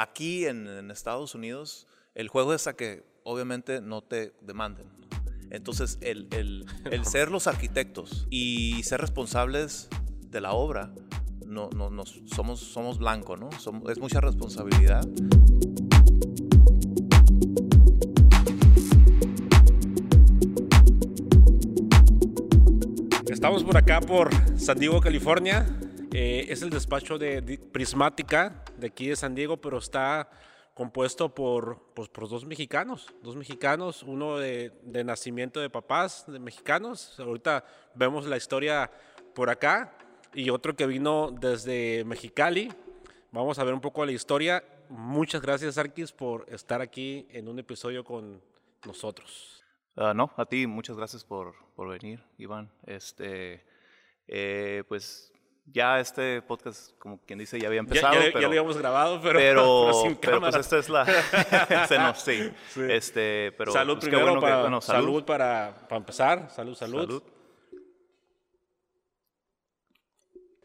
Aquí en, en Estados Unidos, el juego es a que obviamente no te demanden. Entonces, el, el, el ser los arquitectos y ser responsables de la obra, no, no, no somos, somos blanco, ¿no? Somos- es mucha responsabilidad. Estamos por acá por San Diego, California. Eh, es el despacho de, Prismática de aquí de San Diego, pero está compuesto por, pues, por dos mexicanos. Dos mexicanos, uno de, nacimiento de papás de mexicanos. Ahorita vemos la historia por acá. Y otro que vino desde Mexicali. Vamos a ver un poco la historia. Muchas gracias, Arquis, por estar aquí en un episodio con nosotros. Ah, no, a ti, muchas gracias por, por venir, Iván. Este, eh, pues ya este podcast, como quien dice, ya había Ya, empezado, ya- ya pero, lo habíamos grabado, pero, pero, pero sin pero, pues cámara. esta es la, ese no, sí, Sí. este, pero salud pues, primero, bueno que- para, bueno, salud. salud, para, para empezar. Salud, salud, salud.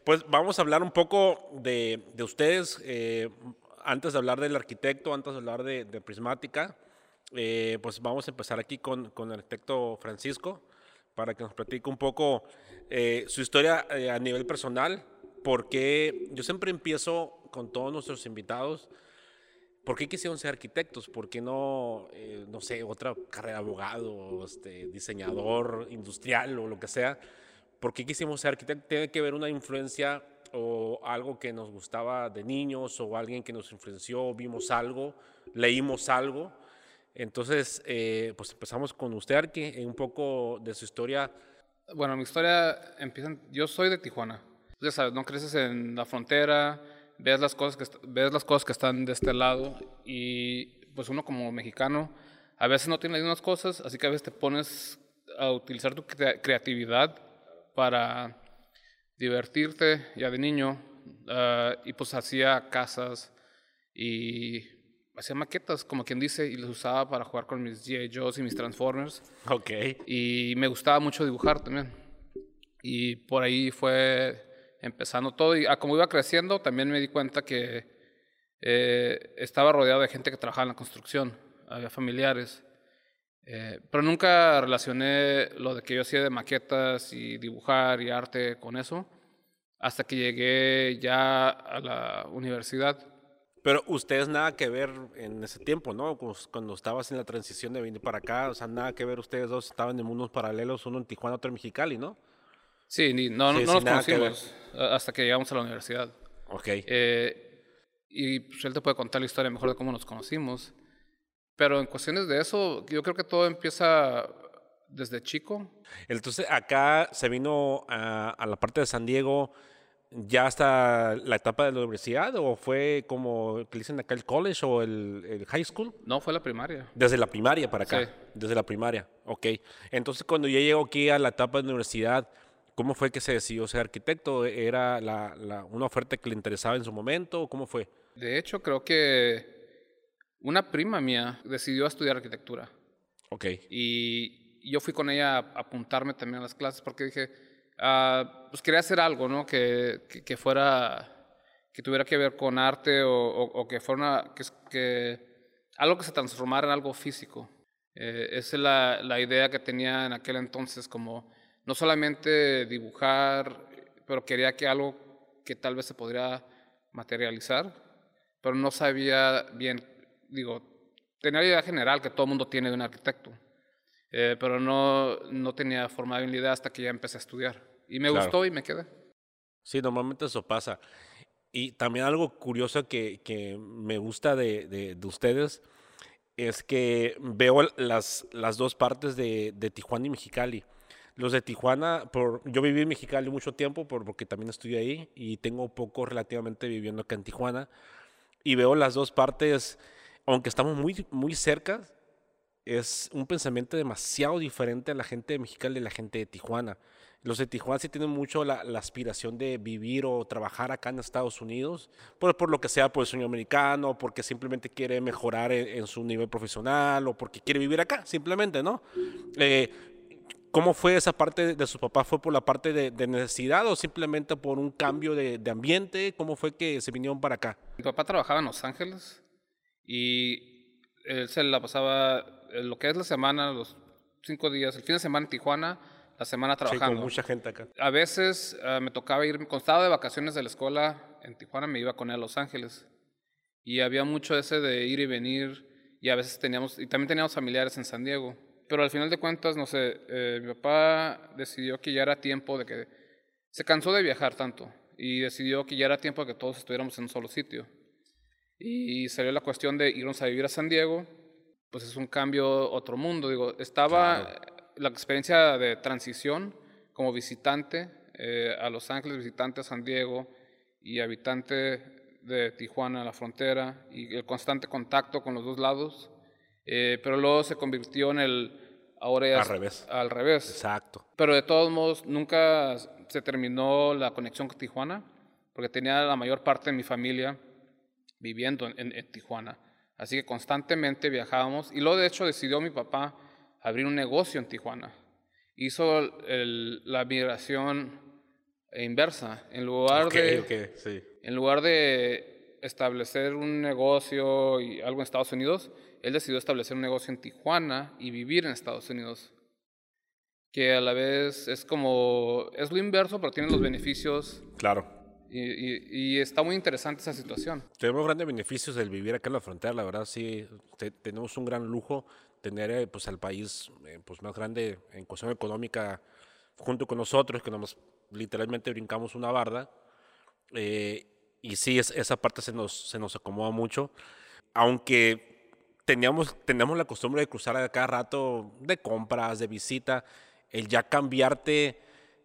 Pues vamos a hablar un poco de, de ustedes. eh, antes de hablar del arquitecto, antes de hablar de, de Prismática, eh, pues vamos a empezar aquí con, con el arquitecto Francisco para que nos platique un poco eh, su historia eh, a nivel personal. Porque yo siempre empiezo con todos nuestros invitados. ¿Por qué quisieron ser arquitectos? ¿Por qué no, eh, no sé, otra carrera abogado, este, diseñador industrial o lo que sea? ¿Por qué quisimos ser arquitectos? ¿Tiene que ver una influencia o algo que nos gustaba de niños o alguien que nos influenció, vimos algo, leímos algo? Entonces, eh, pues empezamos con usted, Arqui, un poco de su historia. Bueno, mi historia empieza. Yo soy de Tijuana. Ya sabes, no creces en la frontera, ves las cosas que ves las cosas que están de este lado y pues uno como mexicano a veces no tiene las mismas cosas, así que a veces te pones a utilizar tu crea- creatividad para divertirte ya de niño ah, y pues hacía casas y hacía maquetas, como quien dice, y las usaba para jugar con mis G.I. Joes y mis Transformers Ok. y me gustaba mucho dibujar también. Y por ahí fue empezando todo. Y como iba creciendo, también me di cuenta que eh, estaba rodeado de gente que trabajaba en la construcción, había familiares. Eh, pero nunca relacioné lo de que yo hacía de maquetas y dibujar y arte con eso, hasta que llegué ya a la universidad. Pero ustedes nada que ver en ese tiempo, ¿no? Cuando estabas en la transición de venir para acá, o sea, nada que ver, ustedes dos estaban en mundos paralelos, uno en Tijuana, otro en Mexicali, ¿no? Sí, ni- no, Sí, no nos que ver. conocimos ah, hasta que llegamos a la universidad. Ok. Eh, y pues él te puede contar la historia mejor de cómo nos conocimos. Pero en cuestiones de eso, yo creo que todo empieza desde chico. Entonces, acá se vino a, a la parte de San Diego ya hasta la etapa de la universidad, o fue como que dicen acá el college o el, el high school? No, fue la primaria. Desde la primaria para acá. Sí. Desde la primaria. Ok. Entonces, cuando ya llegó aquí a la etapa de la universidad, ¿cómo fue que se decidió ser arquitecto? ¿Era la, la- una oferta que le interesaba en su momento? ¿Cómo fue? De hecho, creo que una prima mía decidió estudiar arquitectura. Ok. Y yo fui con ella a apuntarme también a las clases porque dije, ah, pues quería hacer algo, ¿no? Que, que, fuera, que tuviera que ver con arte o, que fuera que algo que se transformara en algo físico. Eh, esa es la, la idea que tenía en aquel entonces, como no solamente dibujar, pero quería que algo que tal vez se podría materializar, pero no sabía bien, digo, tenía la idea general que todo el mundo tiene de un arquitecto, eh, pero no, no tenía forma de idea hasta que ya empecé a estudiar. Y me Claro. gustó y me quedé. Sí, normalmente eso pasa. Y también algo curioso que, que me gusta de, de- de ustedes es que veo las, las dos partes de, de Tijuana y Mexicali. Los de Tijuana, por, yo viví en Mexicali mucho tiempo por- porque también estudié ahí y tengo poco relativamente viviendo acá en Tijuana. Y veo las dos partes, aunque estamos muy, muy cerca, es un pensamiento demasiado diferente a la gente de Mexicali y la gente de Tijuana. Los de Tijuana sí tienen mucho la, la aspiración de vivir o trabajar acá en Estados Unidos, por, por lo que sea, por el sueño americano, porque simplemente quiere mejorar en, en su nivel profesional o porque quiere vivir acá, simplemente, ¿no? Eh, ¿Cómo fue esa parte de su papá? ¿Fue por la parte de, necesidad o simplemente por un cambio de, ambiente? ¿Cómo fue que se vinieron para acá? Mi papá trabajaba en Los Ángeles y él se la pasaba lo que es la semana, los cinco días, el fin de semana en Tijuana, la semana trabajando. Sí, con mucha gente acá. A veces uh, me tocaba ir, constaba de vacaciones de la escuela en Tijuana, me iba con él a Los Ángeles. Y había mucho ese de ir y venir y a veces teníamos, y también teníamos familiares en San Diego pero al final de cuentas, no sé, eh, mi papá decidió que ya era tiempo de que se cansó de viajar tanto y decidió que ya era tiempo de que todos estuviéramos en un solo sitio. Y salió la cuestión de irnos a vivir a San Diego, pues es un cambio, otro mundo. Digo, estaba la experiencia de transición como visitante eh, a Los Ángeles, visitante a San Diego y habitante de Tijuana, la frontera, y el constante contacto con los dos lados eh, pero luego se convirtió en el... Ahora al revés. Al revés. Exacto. Pero de todos modos, nunca se terminó la conexión con Tijuana, porque tenía la mayor parte de mi familia viviendo en, Tijuana. Así que constantemente viajábamos. Y luego, de hecho, decidió mi papá abrir un negocio en Tijuana. Hizo la migración inversa. En lugar, de, en lugar de establecer un negocio y algo en Estados Unidos, él decidió establecer un negocio en Tijuana y vivir en Estados Unidos. Que a la vez es como, es lo inverso, pero tiene los beneficios. Claro. Y, está muy interesante esa situación. Tenemos grandes beneficios del vivir acá en la frontera, la verdad sí, tenemos un gran lujo tener eh, pues al país eh, pues más grande en cuestión económica junto con nosotros, que nos literalmente brincamos una barda. Eh, y sí, es, esa parte se nos, se nos acomoda mucho, aunque teníamos, teníamos la costumbre de cruzar a cada rato de compras, de visita, el ya cambiarte,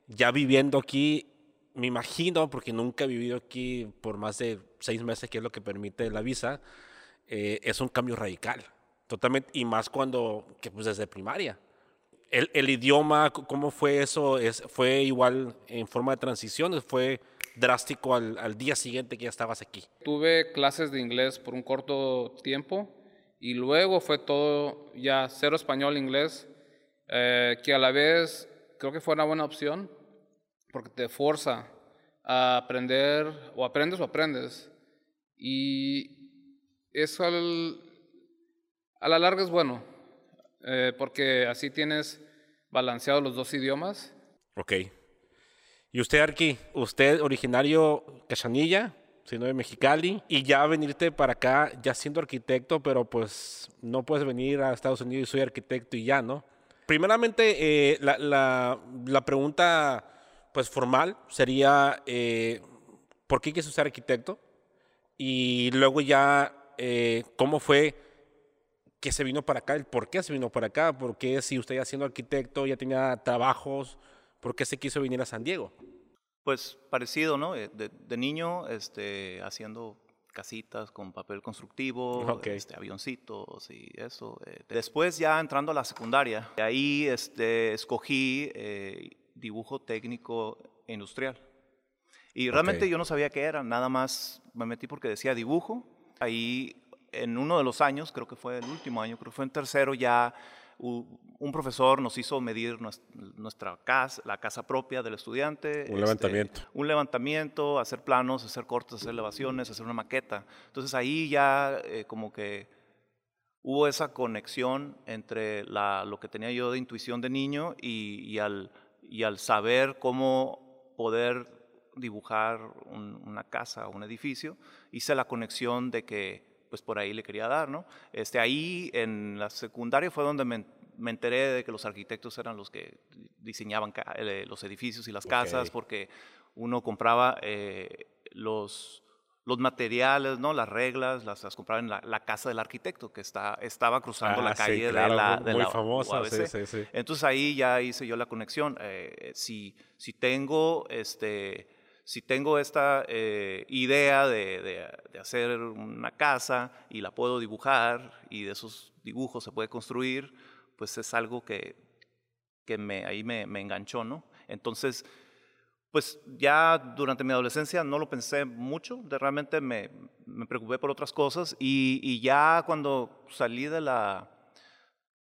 ya viviendo aquí, me imagino, porque nunca he vivido aquí por más de seis meses, que es lo que permite la visa, eh, es un cambio radical, totalmente, y más cuando, que pues desde primaria. El, el idioma, ¿cómo fue eso? Es, ¿Fue igual en forma de transición? ¿Fue drástico al, al día siguiente que ya estabas aquí? Tuve clases de inglés por un corto tiempo, y luego fue todo ya cero español, inglés, eh, que a la vez creo que fue una buena opción porque te forza a aprender, o aprendes o aprendes. Y eso a la larga es bueno, eh, porque así tienes balanceados los dos idiomas. Ok. ¿Y usted, Arqui? ¿Usted originario Cachanilla? sino de Mexicali, y ya venirte para acá ya siendo arquitecto, pero pues no puedes venir a Estados Unidos y soy arquitecto y ya, ¿no? Primeramente, eh, la, la, la, pregunta pues formal sería, eh, ¿por qué quieres ser arquitecto? Y luego ya, eh, ¿cómo fue que se vino para acá? ¿El por qué se vino para acá? ¿Por qué si usted ya siendo arquitecto ya tenía trabajos? ¿Por qué se quiso venir a San Diego? Pues parecido, ¿no? Eh, de, niño, este, haciendo casitas con papel constructivo, este, avioncitos y eso. Eh, después ya entrando a la secundaria, ahí este, escogí eh, dibujo técnico industrial. Y realmente yo no sabía qué era, nada más me metí porque decía dibujo. Ahí en uno de los años, creo que fue el último año, creo que fue en tercero, ya un profesor nos hizo medir nuestra casa, la casa propia del estudiante. Un este, levantamiento. Un levantamiento, hacer planos, hacer cortes, hacer elevaciones, hacer una maqueta. Entonces ahí ya eh, como que hubo esa conexión entre lo que tenía yo de intuición de niño y, al, y al saber cómo poder dibujar una casa o un edificio, hice la conexión de que pues por ahí le quería dar, ¿no? Este, ahí en la secundaria fue donde me, enteré de que los arquitectos eran los que diseñaban eh, los edificios y las casas, porque uno compraba eh, los, los materiales, ¿no? las reglas, las, las compraba en la, casa del arquitecto que está, estaba cruzando la ah, calle de la, de muy famosa, sí, sí, Entonces ahí ya hice yo la conexión. Eh, si, si tengo este, si tengo esta eh, idea de, hacer una casa y la puedo dibujar y de esos dibujos se puede construir, pues es algo que, que me, ahí me, enganchó, ¿no? Entonces, pues ya durante mi adolescencia no lo pensé mucho, de realmente me, me preocupé por otras cosas y, y, ya cuando salí de la,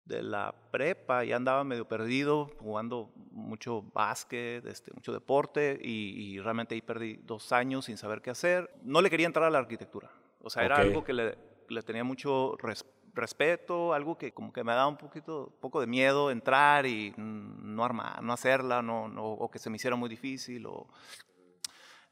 de la prepa ya andaba medio perdido, jugando mucho básquet, este, mucho deporte, y, realmente ahí perdí dos años sin saber qué hacer. No le quería entrar a la arquitectura. O sea, era algo que le, le tenía mucho respeto, algo que como que me daba un poquito, poco de miedo entrar y no armar, no hacerla, no, o que se me hiciera muy difícil. O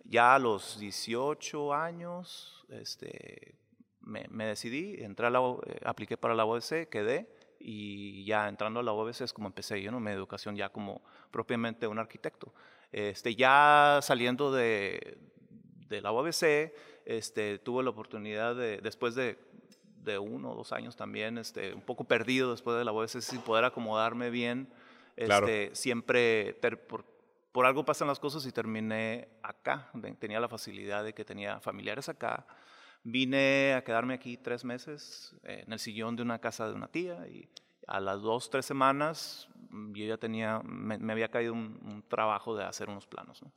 ya a los 18 años, este, me, decidí, entré a la, eh, apliqué para la OBC, quedé y ya entrando a la UABC es como empecé yo, ¿no? Mi educación ya como propiamente un arquitecto. Este, ya saliendo de, de la UABC, este, tuve la oportunidad de, después de, de uno o dos años también, este, un poco perdido después de la UABC, sin poder acomodarme bien, este, siempre, por, por algo pasan las cosas y terminé acá. Tenía la facilidad de que tenía familiares acá, Vine a quedarme aquí tres meses en el sillón de una casa de una tía y a las dos, tres semanas mm, yo ya tenía, me, había caído un, trabajo de hacer unos planos. ¿no?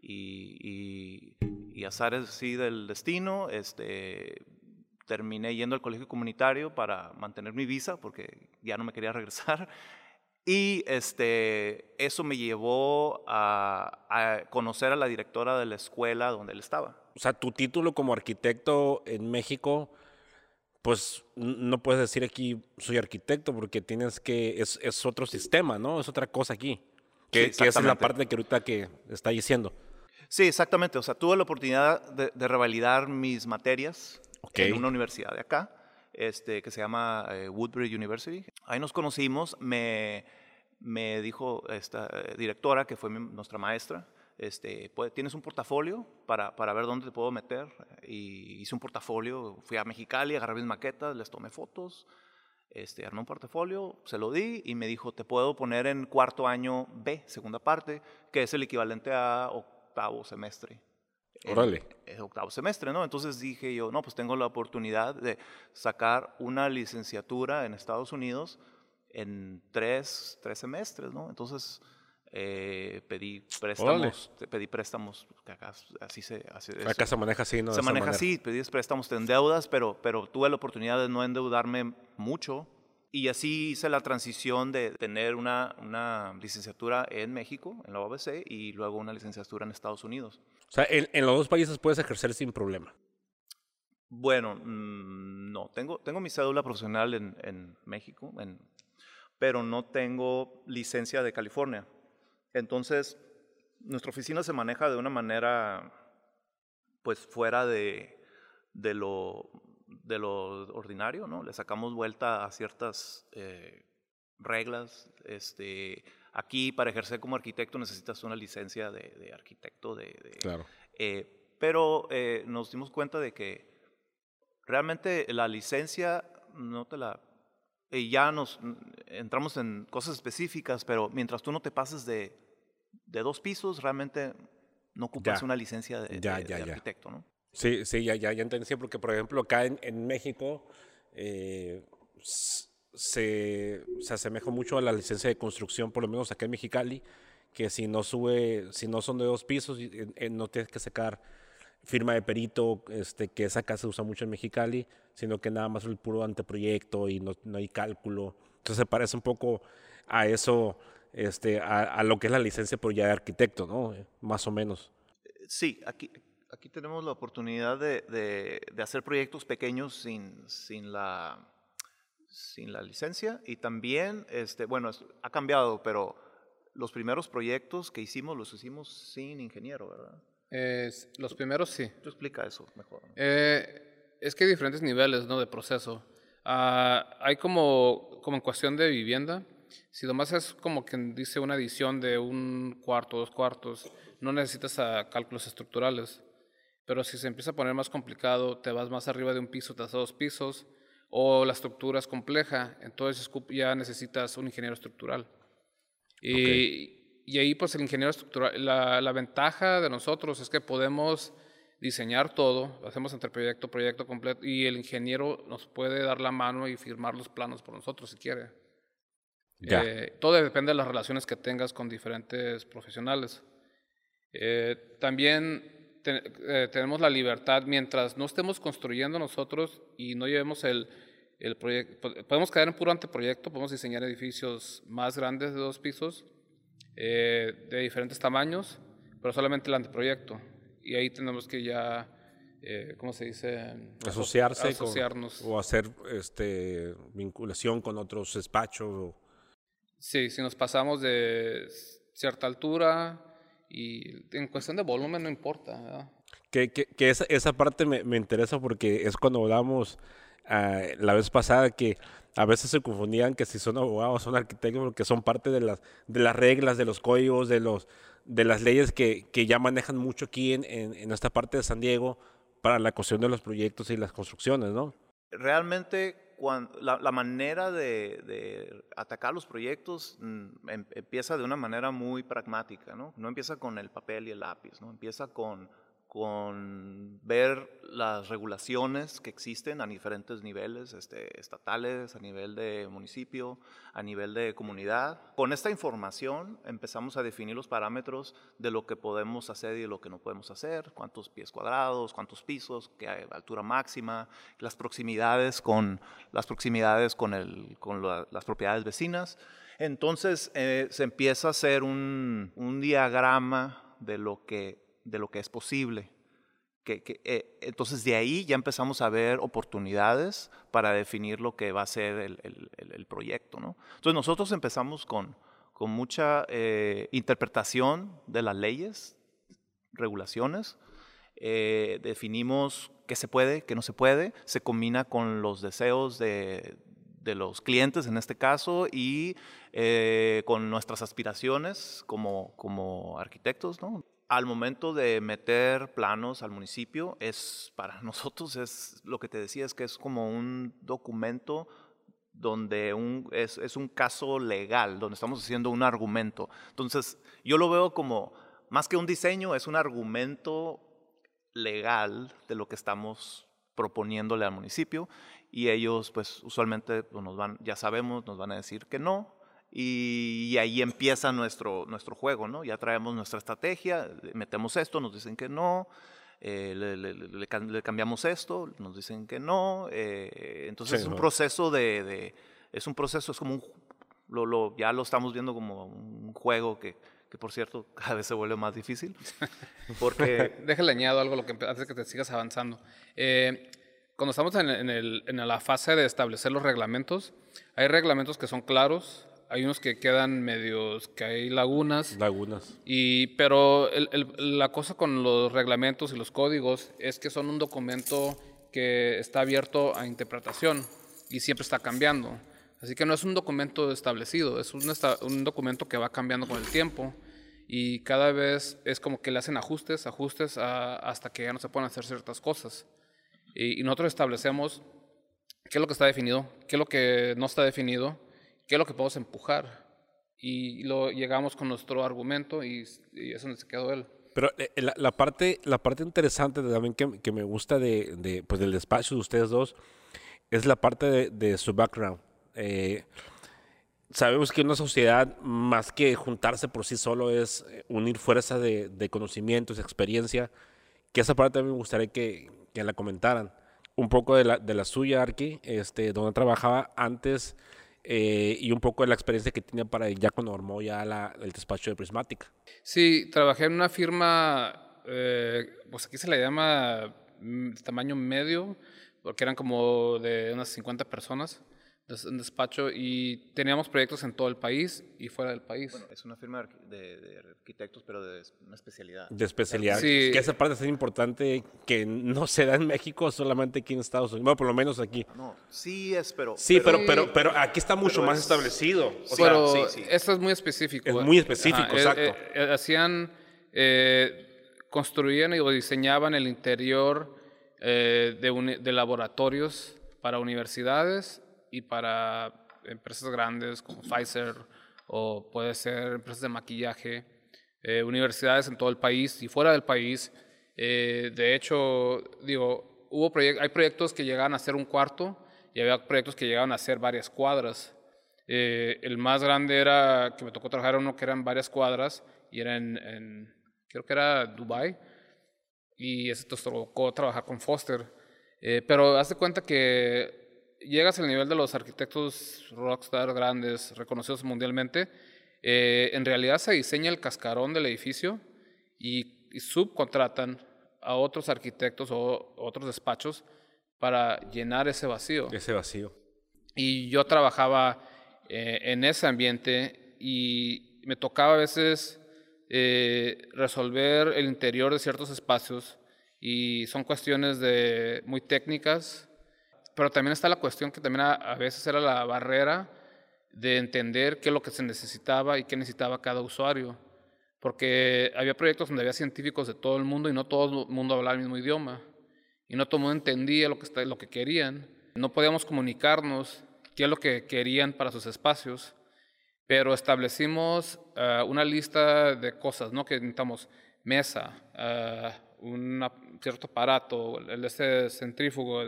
Y, y, y azares así del destino, este, terminé yendo al colegio comunitario para mantener mi visa porque ya no me quería regresar. Y este, eso me llevó a, a conocer a la directora de la escuela donde él estaba o sea, tu título como arquitecto en México, pues no puedes decir aquí soy arquitecto porque tienes que, es, es otro sistema, ¿no? Es otra cosa aquí. Que, que esa es la parte que ahorita que está diciendo. Sí, exactamente. O sea, tuve la oportunidad de, revalidar mis materias en una universidad de acá, este, que se llama eh, Woodbury University. Ahí nos conocimos, me, me dijo esta eh, directora, que fue nuestra maestra, este, tienes un portafolio para, para, ver dónde te puedo meter. Y hice un portafolio, fui a Mexicali, agarré mis maquetas, les tomé fotos, este, armé un portafolio, se lo di y me dijo, te puedo poner en cuarto año B, segunda parte, que es el equivalente a octavo semestre. Órale. Octavo semestre, ¿no? Entonces dije yo, no, pues tengo la oportunidad de sacar una licenciatura en Estados Unidos en tres, tres semestres, ¿no? Entonces eh, pedí préstamos, pedí préstamos, acá así se, acá se maneja así, ¿no? Se maneja así, pedí préstamos en deudas, pero, pero tuve la oportunidad de no endeudarme mucho y así hice la transición de tener una, una licenciatura en México, en la OBC, y luego una licenciatura en Estados Unidos. O sea, en, en los dos países puedes ejercer sin problema. Bueno, mm, no, tengo, tengo mi cédula profesional en, en México, en, pero no tengo licencia de California. Entonces, nuestra oficina se maneja de una manera, pues, fuera de, de, lo, de lo ordinario, ¿no? Le sacamos vuelta a ciertas eh, reglas. Este, aquí, para ejercer como arquitecto, necesitas una licencia de, arquitecto. De, claro. Eh, pero eh, nos dimos cuenta de que realmente la licencia no te la ya nos entramos en cosas específicas, pero mientras tú no te pases de, de dos pisos, realmente no ocupas una licencia de, arquitecto, ¿no? Sí, sí, ya, ya, ya entendí, porque por ejemplo acá en, en México eh, se, se asemeja mucho a la licencia de construcción, por lo menos acá en Mexicali, que si no sube, si no son de dos pisos, no tienes que sacar firma de perito, este, que esa casa se usa mucho en Mexicali, sino que nada más el puro anteproyecto y no, no hay cálculo. Entonces se parece un poco a eso, este, a, lo que es la licencia por ya de arquitecto, ¿no? Más o menos. Sí, aquí, aquí tenemos la oportunidad de, de, hacer proyectos pequeños sin, sin, la, sin la licencia y también, este, bueno, ha cambiado, pero los primeros proyectos que hicimos los hicimos sin ingeniero, ¿verdad? los primeros sí. Tú explica eso mejor. Eh, es que hay diferentes niveles ¿no? de proceso. Ah, hay como, como en cuestión de vivienda, si nomás es como quien dice una edición de un cuarto, dos cuartos, no necesitas a cálculos estructurales. Pero si se empieza a poner más complicado, te vas más arriba de un piso, te das dos pisos, o la estructura es compleja, entonces ya necesitas un ingeniero estructural. Y, y ahí pues el ingeniero estructural, la, la, ventaja de nosotros es que podemos diseñar todo, hacemos entre proyecto, proyecto completo, y el ingeniero nos puede dar la mano y firmar los planos por nosotros si quiere. Eh, todo depende de las relaciones que tengas con diferentes profesionales. Eh, también eh, tenemos la libertad, mientras no estemos construyendo nosotros y no llevemos el, el proyecto, podemos caer en puro anteproyecto, podemos diseñar edificios más grandes de dos pisos, eh, de diferentes tamaños, pero solamente el anteproyecto. Y ahí tenemos que ya, eh, ¿cómo se dice? Asociarse asociarnos. o hacer este, vinculación con otros despachos. Sí, si nos pasamos de cierta altura y en cuestión de volumen no importa. Que, que, que, esa, esa parte me, me, interesa porque es cuando hablamos uh, la vez pasada que a veces se confundían que si son abogados o son arquitectos porque son parte de las, de las reglas, de los códigos, de, los, de las leyes que, que ya manejan mucho aquí en, en, en, esta parte de San Diego para la cuestión de los proyectos y las construcciones, ¿no? Realmente la, manera de, de, atacar los proyectos mm, em, empieza de una manera muy pragmática, ¿no? No empieza con el papel y el lápiz, ¿no? Empieza con con ver las regulaciones que existen a diferentes niveles, este, estatales, a nivel de municipio, a nivel de comunidad. Con esta información empezamos a definir los parámetros de lo que podemos hacer y de lo que no podemos hacer, cuántos pies cuadrados, cuántos pisos, qué altura máxima, las proximidades con, las proximidades con, las propiedades vecinas. Entonces eh, se empieza a hacer un diagrama de lo que de lo que es posible. Que, eh, entonces de ahí ya empezamos a ver oportunidades para definir lo que va a ser el, proyecto. ¿no? Entonces nosotros empezamos con, con mucha eh, interpretación de las leyes, regulaciones, eh, definimos qué se puede, qué no se puede, se combina con los deseos de, de los clientes en este caso y con nuestras aspiraciones como, como arquitectos, ¿no? Al momento de meter planos al municipio, es para nosotros es lo que te decía, es que es como un documento donde un, es, un caso legal, donde estamos haciendo un argumento. Entonces, yo lo veo como, más que un diseño, es un argumento legal de lo que estamos proponiéndole al municipio y ellos, pues, usualmente pues, nos van, ya sabemos, nos van a decir que no, y, ahí empieza nuestro, nuestro juego, ¿no? Ya traemos nuestra estrategia, metemos esto, nos dicen que no, eh, le, le, le, le, cambiamos esto, nos dicen que no. Eh, entonces sí, es un proceso de, de, es un proceso, es como un, lo, lo, ya lo estamos viendo como un juego que, que por cierto cada vez se vuelve más difícil. Porque... Déjale añado algo lo que, antes de que te sigas avanzando. Eh, cuando estamos en, en, el, en la fase de establecer los reglamentos, hay reglamentos que son claros, hay unos que quedan medios, que hay lagunas. Lagunas. Y, pero el, el, la cosa con los reglamentos y los códigos es que son un documento que está abierto a interpretación y siempre está cambiando. Así que no es un documento establecido, es un, un documento que va cambiando con el tiempo y cada vez es como que le hacen ajustes, ajustes a, hasta que ya no se pueden hacer ciertas cosas. Y, y nosotros establecemos qué es lo que está definido, qué es lo que no está definido qué es lo que podemos empujar. Y lo llegamos con nuestro argumento y, y eso se quedó él. Pero eh, la, la, parte, la parte interesante también que, que me gusta de, de, pues del despacho de ustedes dos es la parte de, de su background. Eh, sabemos que una sociedad, más que juntarse por sí solo, es unir fuerza de, de conocimientos, experiencia, que esa parte también me gustaría que, que la comentaran. Un poco de la, de la suya, Arki, este, donde trabajaba antes eh, y un poco de la experiencia que tenía para ya cuando armó ya la, el despacho de Prismática. Sí, trabajé en una firma, eh, pues aquí se le llama mm, tamaño medio, porque eran como de unas 50 personas un despacho y teníamos proyectos en todo el país y fuera del país. Bueno, es una firma de, de arquitectos, pero de una especialidad. De especialidad. Sí. Que esa parte es importante que no se da en México, solamente aquí en Estados Unidos. Bueno, por lo menos aquí. No, sí es, pero... Sí, pero, pero, pero, aquí está mucho más es, establecido. O pero sea, sí, sí. esto es muy específico. Es muy específico, Ajá, exacto. Eh, eh, hacían, eh, construían o diseñaban el interior eh, de, de laboratorios para universidades y para empresas grandes como Pfizer o puede ser empresas de maquillaje, eh, universidades en todo el país y fuera del país. Eh, de hecho, digo, hubo proyect hay proyectos que llegaban a ser un cuarto y había proyectos que llegaban a ser varias cuadras. Eh, el más grande era, que me tocó trabajar uno que eran varias cuadras y era en, en creo que era Dubai y eso tocó trabajar con Foster. pero haz de cuenta que llegas al nivel de los arquitectos rockstar grandes, reconocidos mundialmente, eh, en realidad se diseña el cascarón del edificio y, y subcontratan a otros arquitectos o otros despachos para llenar ese vacío. Ese vacío. Y yo trabajaba eh, en ese ambiente y me tocaba a veces eh, resolver el interior de ciertos espacios y son cuestiones de, muy técnicas, pero también está la cuestión que también a, veces era la barrera de entender qué es lo que se necesitaba y qué necesitaba cada usuario. Porque había proyectos donde había científicos de todo el mundo y no todo el mundo hablaba el mismo idioma. Y no todo el mundo entendía lo que, lo que querían. No podíamos comunicarnos qué es lo que querían para sus espacios. Pero establecimos ah, una lista de cosas, ¿no? Que necesitamos mesa, ah, un cierto aparato, el este centrífugo.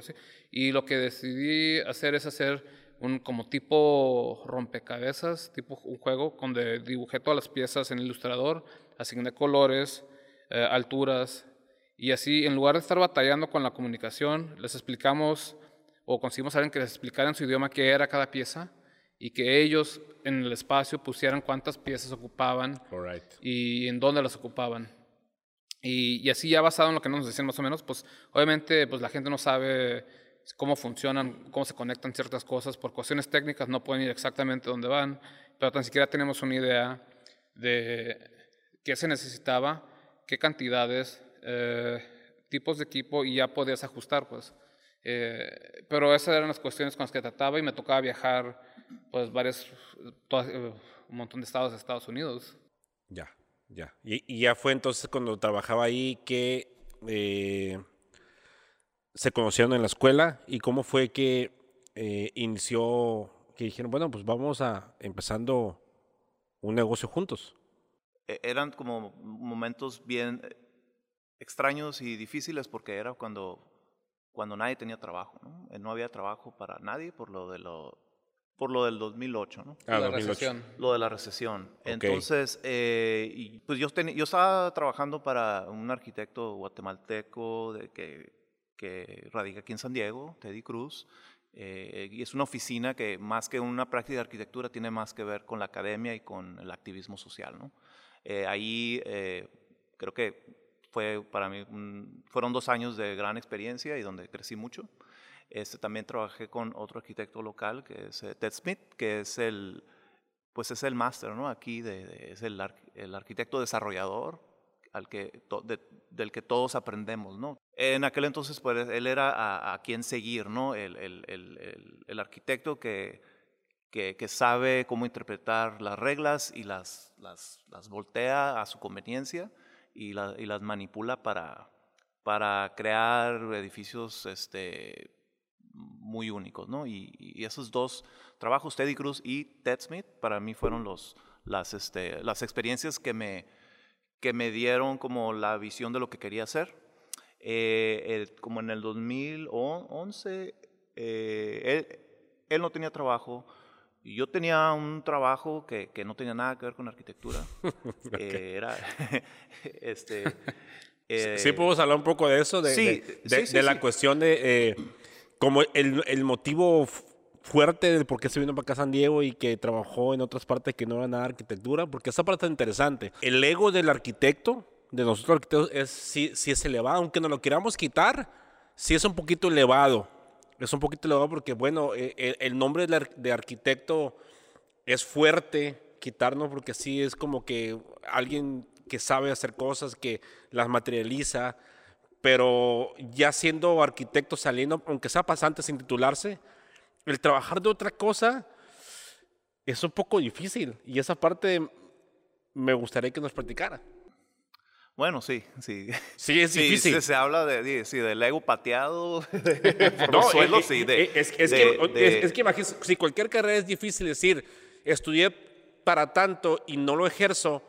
Y lo que decidí hacer es hacer un como tipo rompecabezas, tipo un juego donde dibujé todas las piezas en el ilustrador, asigné colores, eh, alturas, y así en lugar de estar batallando con la comunicación, les explicamos o conseguimos a alguien que les explicara en su idioma qué era cada pieza y que ellos en el espacio pusieran cuántas piezas ocupaban right. y en dónde las ocupaban. Y, y así ya basado en lo que nos decían más o menos, pues obviamente pues la gente no sabe cómo funcionan, cómo se conectan ciertas cosas, por cuestiones técnicas no pueden ir exactamente dónde van, pero tan siquiera tenemos una idea de qué se necesitaba, qué cantidades, eh, tipos de equipo y ya podías ajustar, pues. Eh, pero esas eran las cuestiones con las que trataba y me tocaba viajar, pues, varios, todas- eh, un montón de estados de Estados Unidos. Ya, ya. Y, ya fue entonces cuando trabajaba ahí que eh, se conocieron en la escuela y cómo fue que eh, inició, que dijeron, bueno, pues vamos a empezando un negocio juntos. E- eran como momentos bien eh, extraños y difíciles porque era cuando, cuando nadie tenía trabajo, ¿no? No había trabajo para nadie por lo, de lo, por lo del 2008, ¿no? Ah, la 2008. recesión. Lo de la recesión. Entonces, eh, y, pues yo, teni- yo estaba trabajando para un arquitecto guatemalteco de que, que radica aquí en San Diego, Teddy Cruz, eh, y es una oficina que más que una práctica de arquitectura tiene más que ver con la academia y con el activismo social. ¿no? Eh, ahí eh, creo que fue para mí, un- fueron dos años de gran experiencia y donde crecí mucho. Este, también trabajé con otro arquitecto local que es eh, Ted Smith, que es el, pues es el máster, ¿no? Aquí de, de- es el, el arquitecto desarrollador al que to- de- del que todos aprendemos, ¿no? En aquel entonces, pues él era a, a quien seguir, ¿no? El- el- el arquitecto que, que, que sabe cómo interpretar las reglas y las, las, las voltea a su conveniencia y, la- y las manipula para, para crear edificios este, muy únicos, ¿no? Y, y esos dos trabajos, Teddy Cruz y Ted Smith, para mí fueron los, las, este, las experiencias que me, que me dieron como la visión de lo que quería hacer. Eh, el- como en el 2011, eh, él, él no tenía trabajo, y yo tenía un trabajo que, que no tenía nada que ver con arquitectura. Eh, era, este, eh, sí, podemos hablar un poco de eso, de, sí, de, de- sí, sí, de la cuestión de eh, como el, el motivo fuerte de por qué se vino para acá San Diego y que trabajó en otras partes que no era nada arquitectura, porque esa parte es interesante. El ego del arquitecto, de nosotros arquitectos, es, sí, es elevado, aunque no lo queramos quitar, sí es un poquito elevado. Es un poquito elevado porque, bueno, el, el nombre del de arquitecto es fuerte quitarnos porque sí es como que alguien que sabe hacer cosas, que las materializa, pero ya siendo arquitecto saliendo, aunque sea pasante sin titularse, el trabajar de otra cosa es un poco difícil y esa parte me gustaría que nos platicara. Bueno, sí, sí. Sí, es Sí, difícil. Se, se habla de, de- sí, del ego pateado por No, los suelos, eh, sí, de, es, es que, es, es que imagínese, si cualquier carrera es difícil decir, estudié para tanto y no lo ejerzo,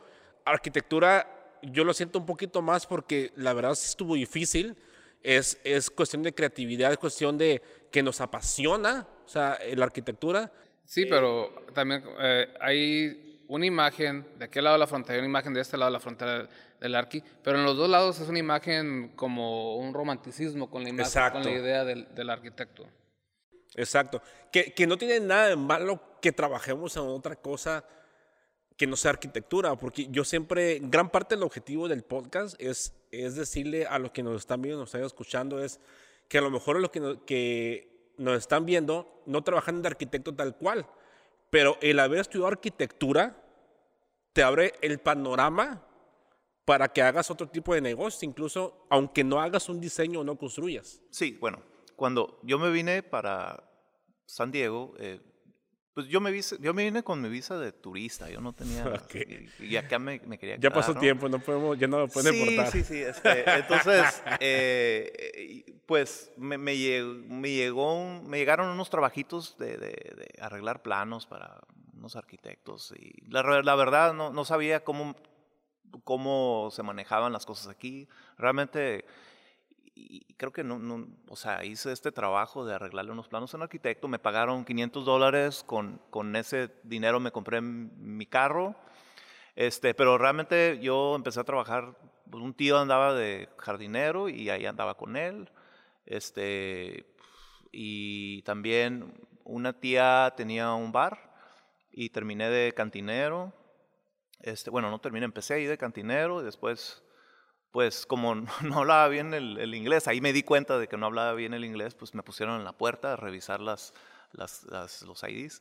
arquitectura yo lo siento un poquito más porque la verdad sí estuvo difícil, es, es cuestión de creatividad, es cuestión de que nos apasiona, o sea, eh, la arquitectura. Sí, pero también eh, hay una imagen de aquel lado de la frontera y una imagen de este lado de la frontera del arqui, pero en los dos lados es una imagen como un romanticismo con la, imagen, Exacto. con la idea del, del arquitecto. Exacto. Que, que no tiene nada de malo que trabajemos en otra cosa que no sea arquitectura, porque yo siempre, gran parte del objetivo del podcast es, es decirle a los que nos están viendo, nos están escuchando, es que a lo mejor los que, no- que nos están viendo no trabajan de arquitecto tal cual, pero el haber estudiado arquitectura te abre el panorama para que hagas otro tipo de negocios, incluso aunque no hagas un diseño o no construyas. Sí, bueno, cuando yo me vine para San Diego, eh, pues yo me, vise- yo me vine con mi visa de turista, yo no tenía... Ok. y, y acá me, me quería Ya quedar, pasó ¿no? tiempo, no podemos, ya no lo pueden sí, importar. Sí, sí, este, entonces, eh, pues me, me llegó, me, llegó un- me llegaron unos trabajitos de, de- de arreglar planos para unos arquitectos y la, la verdad no, no sabía cómo, cómo se manejaban las cosas aquí. Realmente, y creo que no, no, o sea, hice este trabajo de arreglarle unos planos a un arquitecto, me pagaron 500 dólares, con, con ese dinero me compré mi carro, este, pero realmente yo empecé a trabajar, pues, un tío andaba de jardinero y ahí andaba con él, este, y también una tía tenía un bar y terminé de cantinero, este, bueno, no terminé, empecé ahí de cantinero y después pues como no hablaba bien el, el inglés, ahí me di cuenta de que no hablaba bien el inglés, pues me pusieron en la puerta a revisar las, las, las- los IDs.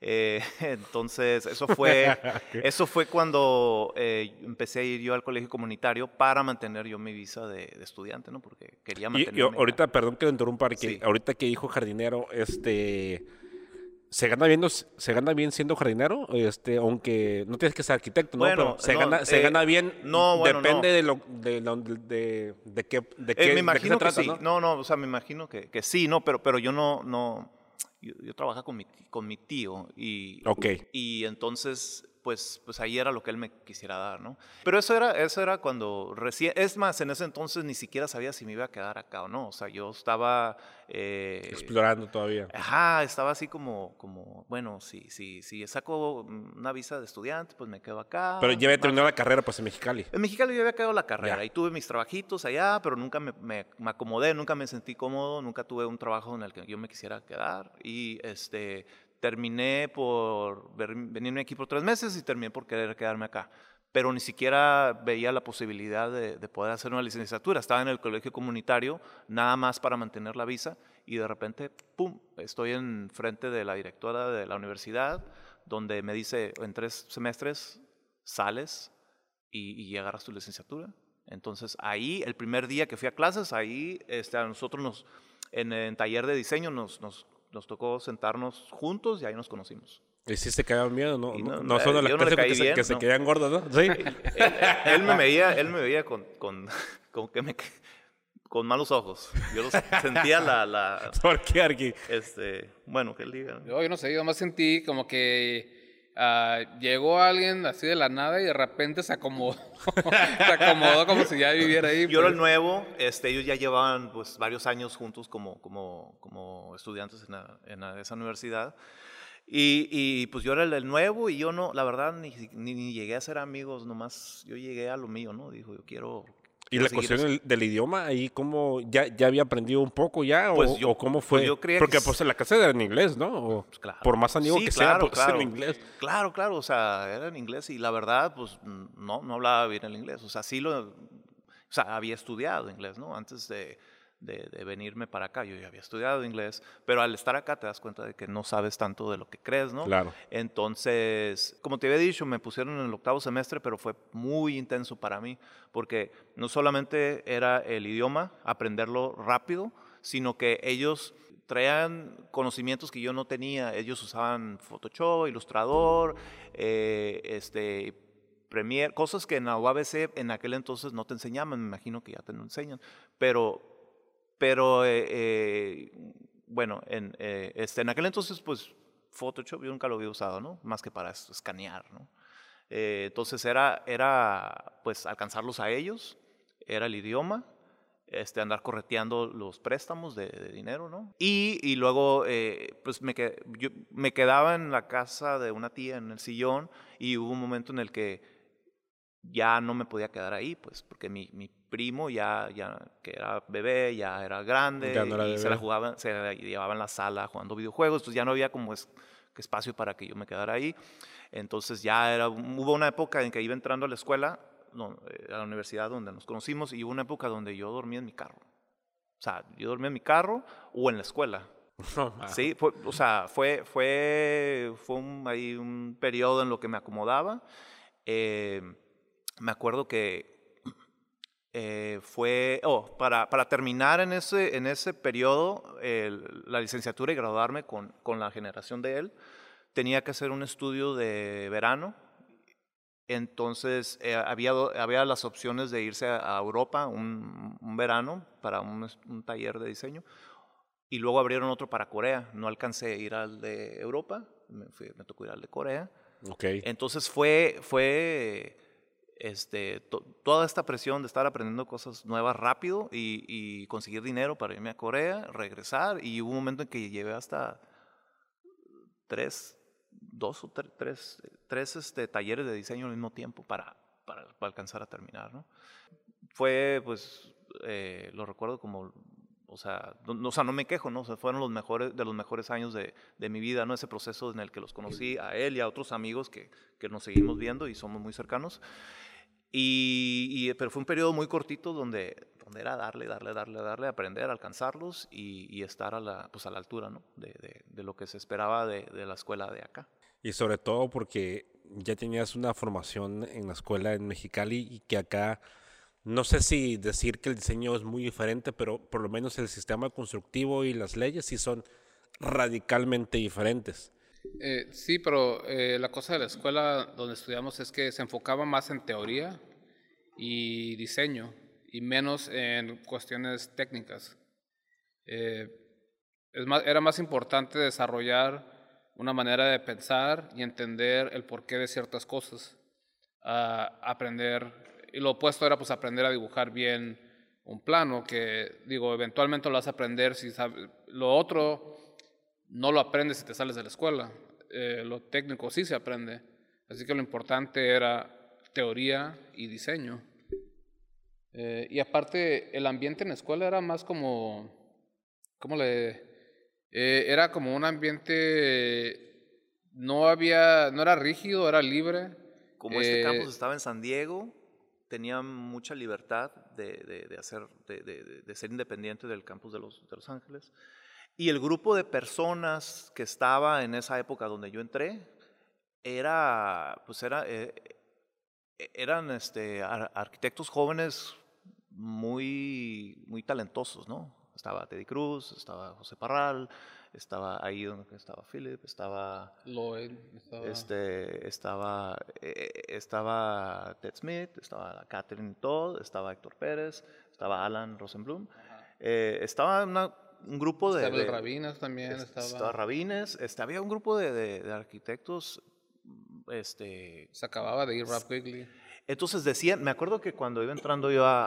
Eh, entonces, eso fue, eso fue cuando eh, empecé a ir yo al colegio comunitario para mantener yo mi visa de, de estudiante, ¿no? Porque quería Y, mantener. y ahorita, perdón que lo interrumpa, que Sí. ahorita que dijo jardinero, este, ¿se gana bien, se gana bien siendo jardinero? Este, aunque no tienes que ser arquitecto, ¿no? Bueno, Pero se, no, gana, se eh, gana bien. no, bueno, Depende no. de lo, de, de, de qué, de Eh, qué, de me qué imagino se que trata, sí. ¿no? ¿no? no, o sea, me imagino que, que sí, no, pero, pero yo no, no, yo, yo trabajaba con mi, con mi tío y, Ok. y entonces, pues, pues ahí era lo que él me quisiera dar, ¿no? Pero eso era, eso era cuando recién, es más, en ese entonces ni siquiera sabía si me iba a quedar acá o no, o sea, yo estaba... eh, Explorando todavía. Ajá, estaba así como, como bueno, si, si, si saco una visa de estudiante, pues me quedo acá. Pero ya había terminado la carrera, pues en Mexicali. en Mexicali yo había quedado la carrera Ya. y tuve mis trabajitos allá, pero nunca me, me- me acomodé, nunca me sentí cómodo, nunca tuve un trabajo en el que yo me quisiera quedar y este, terminé por venirme aquí por tres meses y terminé por querer quedarme acá. Pero ni siquiera veía la posibilidad de, de poder hacer una licenciatura. Estaba en el colegio comunitario, nada más para mantener la visa y de repente, ¡pum!, estoy en frente de la directora de la universidad donde me dice, en tres semestres sales y, y agarras tu licenciatura. Entonces ahí, el primer día que fui a clases, ahí este, a nosotros nos, en el taller de diseño nos, nos, nos tocó sentarnos juntos y ahí nos conocimos. Y sí se cagaban miedo, ¿no? Y No, no, no son de las yo no que, caí se, bien, que se quedan gordos, ¿no? Sí. Él, él me veía, él me veía con, con, con que me, con malos ojos. Yo los sentía la, la ¿Por qué, Arqui? este, bueno, que él diga. ¿no? Yo, yo no sé, yo nomás sentí como que ah, llegó alguien así de la nada y de repente se acomodó. se acomodó como si ya viviera ahí. Yo era el pues. nuevo, este, ellos ya llevaban pues, varios años juntos como, como, como estudiantes en, la- en la- esa universidad. Y, y, pues yo era el, el nuevo y yo no, la verdad, ni, ni, ni llegué a ser amigos, nomás yo llegué a lo mío, ¿no? Dijo, yo quiero... ¿Y la cuestión eso". del, idioma, ahí cómo ya, ya había aprendido un poco ya? Pues o, yo- o cómo pues fue? yo creía que Porque s- pues en la casa era en inglés, ¿no? O Pues, claro. Por más amigo Sí, que sea, claro, pues claro. en inglés. Claro, claro, o sea, era en inglés y la verdad, pues no, no hablaba bien el inglés. O sea, sí lo, o sea, había estudiado inglés, ¿no? Antes de, de- de venirme para acá, yo ya había estudiado inglés, pero al estar acá te das cuenta de que no sabes tanto de lo que crees, ¿no? Claro. Entonces, como te había dicho, me pusieron en el octavo semestre, pero fue muy intenso para mí, porque no solamente era el idioma, aprenderlo rápido, sino que ellos traían conocimientos que yo no tenía. Ellos usaban Photoshop, Illustrator, eh, este, Premiere, cosas que en la UABC en aquel entonces no te enseñaban, me imagino que ya te lo enseñan, pero pero eh, eh, bueno, en, eh, este, en aquel entonces, pues Photoshop yo nunca lo había usado, ¿no? Más que para es- escanear, ¿no? Eh, entonces era, era, pues, alcanzarlos a ellos, era el idioma, este, andar correteando los préstamos de, de dinero, ¿no? Y, y luego, eh, pues, me, que- yo me quedaba en la casa de una tía en el sillón y hubo un momento en el que ya no me podía quedar ahí, pues, porque mi, mi primo ya, ya, que era bebé, ya era grande, Ya no era y se la jugaban, se la llevaba en la sala jugando videojuegos, entonces ya no había como es, espacio para que yo me quedara ahí. Entonces ya era, hubo una época en que iba entrando a la escuela, no, eh, a la universidad donde nos conocimos, y hubo una época donde yo dormía en mi carro. O sea, yo dormía en mi carro o en la escuela. Ma. Sí, fue, o sea, fue, fue, fue un, ahí un periodo en lo que me acomodaba. Eh, me acuerdo que eh, fue, oh, para, para terminar en ese, en ese periodo, el- la licenciatura y graduarme con, con la generación de él, tenía que hacer un estudio de verano. Entonces, eh, había, había las opciones de irse a, a Europa un, un verano para un, un taller de diseño y luego abrieron otro para Corea. No alcancé a ir al de Europa, me, fui- me tocó ir al de Corea. Ok. Entonces fue, fue este, to- toda esta presión de estar aprendiendo cosas nuevas rápido y, conseguir dinero para irme a Corea, regresar. Y hubo un momento en que llevé hasta tres, dos o tre- tres, tres este, talleres de diseño al mismo tiempo para, para, para alcanzar a terminar. Fue, pues, eh, lo recuerdo como, o sea, no, o sea, no me quejo, ¿no? O sea, fueron los mejores, de los mejores años de, de mi vida, ¿no? Ese proceso en el que los conocí a él y a otros amigos que, que nos seguimos viendo y somos muy cercanos. Y, y- pero fue un periodo muy cortito donde, donde era darle, darle, darle, darle, aprender, alcanzarlos y, y estar a la, pues a la altura, ¿no? De, de- de lo que se esperaba de, de la escuela de acá. Y sobre todo porque ya tenías una formación en la escuela en Mexicali y que acá, no sé si decir que el diseño es muy diferente, pero por lo menos el sistema constructivo y las leyes sí son radicalmente diferentes. Eh, sí, pero eh, la cosa de la escuela donde estudiamos es que se enfocaba más en teoría y diseño y menos en cuestiones técnicas. Eh, era más importante desarrollar una manera de pensar y entender el porqué de ciertas cosas. a aprender, y lo opuesto era pues aprender a dibujar bien un plano, que digo, eventualmente lo vas a aprender si sabes. Lo otro no lo aprendes si te sales de la escuela. Eh, lo técnico sí se aprende. Así que lo importante era teoría y diseño. Eh, y aparte, el ambiente en la escuela era más como, ¿cómo le? eh, era como un ambiente, no había, no era rígido, era libre. Como este Eh, campus estaba en San Diego, tenía mucha libertad de, hacer, de, ser independiente del campus de los, Ángeles. Y el grupo de personas que estaba en esa época donde yo entré era, pues era, eh, eh, eran este, ar- arquitectos jóvenes muy, muy talentosos, ¿no? Estaba Teddy Cruz, estaba José Parral, estaba ahí donde estaba Philip, estaba Lloyd, estaba- este, estaba, eh, estaba Ted Smith, estaba Catherine Todd, estaba Héctor Pérez, estaba Alan Rosenblum. Eh, estaba una- un grupo de... estaba de- Rabinas también, es- estaba, estaba Rabines, este, había un grupo de, de- de arquitectos, este, se acababa de ir Rap Quigley. entonces decían, me acuerdo que cuando iba entrando yo a,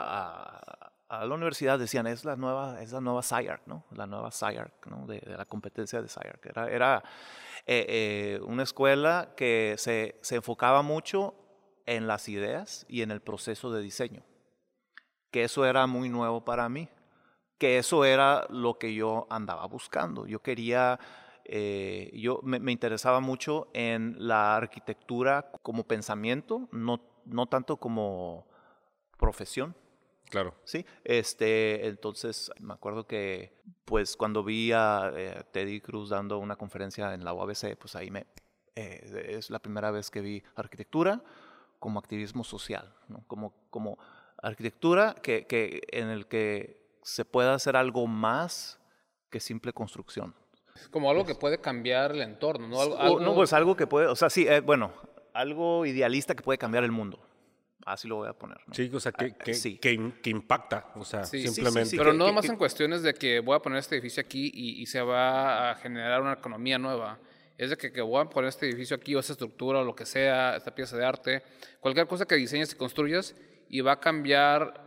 a- a la universidad decían, es la nueva, es la nueva SciArc, ¿no? La nueva SciArc, ¿no? De, de la competencia de SciArc. Era, era eh, eh, una escuela que se, se enfocaba mucho en las ideas y en el proceso de diseño. Que eso era muy nuevo para mí. Que eso era lo que yo andaba buscando. Yo quería... eh, yo me, me interesaba mucho en la arquitectura como pensamiento, no, no tanto como profesión. Claro. Sí, este, entonces me acuerdo que, pues, cuando vi a eh, Teddy Cruz dando una conferencia en la UABC, pues ahí me, eh, es la primera vez que vi arquitectura como activismo social, ¿no? Como, como arquitectura que, que, en el que se pueda hacer algo más que simple construcción. Como algo que puede cambiar el entorno, ¿no? Algo, O- algo- No, pues algo que puede, o sea, sí, eh, bueno, algo idealista que puede cambiar el mundo. Así lo voy a poner. ¿no? Sí, o sea, que, Ah, que, sí. que, im- que impacta. O sea, Sí, sí, sí, simplemente. sí, Pero no que- más que- en cuestiones de que voy a poner este edificio aquí y, y se va a generar una economía nueva. Es de que, que voy a poner este edificio aquí o esta estructura o lo que sea, esta pieza de arte, cualquier cosa que diseñes y construyas y va a cambiar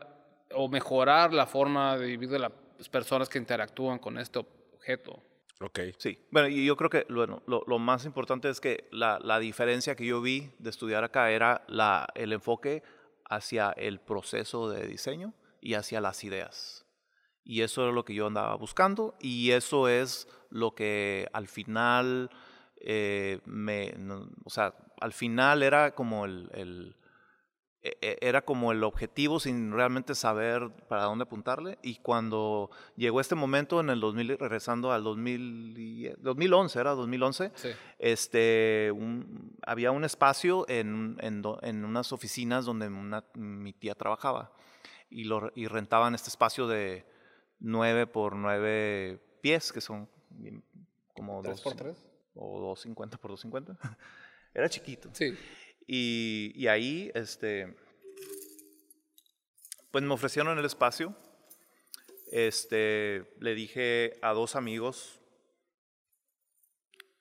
o mejorar la forma de vivir de las personas que interactúan con este objeto. Ok. Sí, bueno, y yo creo que bueno, lo, más importante es que la, la diferencia que yo vi de estudiar acá era la, el enfoque hacia el proceso de diseño y hacia las ideas. Y eso es lo que yo andaba buscando y eso es lo que al final eh, me, o sea, al final era como el, era como el objetivo sin realmente saber para dónde apuntarle. Y cuando llegó este momento en el 2000, regresando al 2000, 2011, era 2011, este, había un espacio en, en, en unas oficinas donde mi tía trabajaba y, lo, y rentaban este espacio de 9 por 9 pies, que son como 3 por 3 o 250 por 250. Era chiquito. Sí. Y, y, ahí, este, pues me ofrecieron el espacio. Este, le dije a dos amigos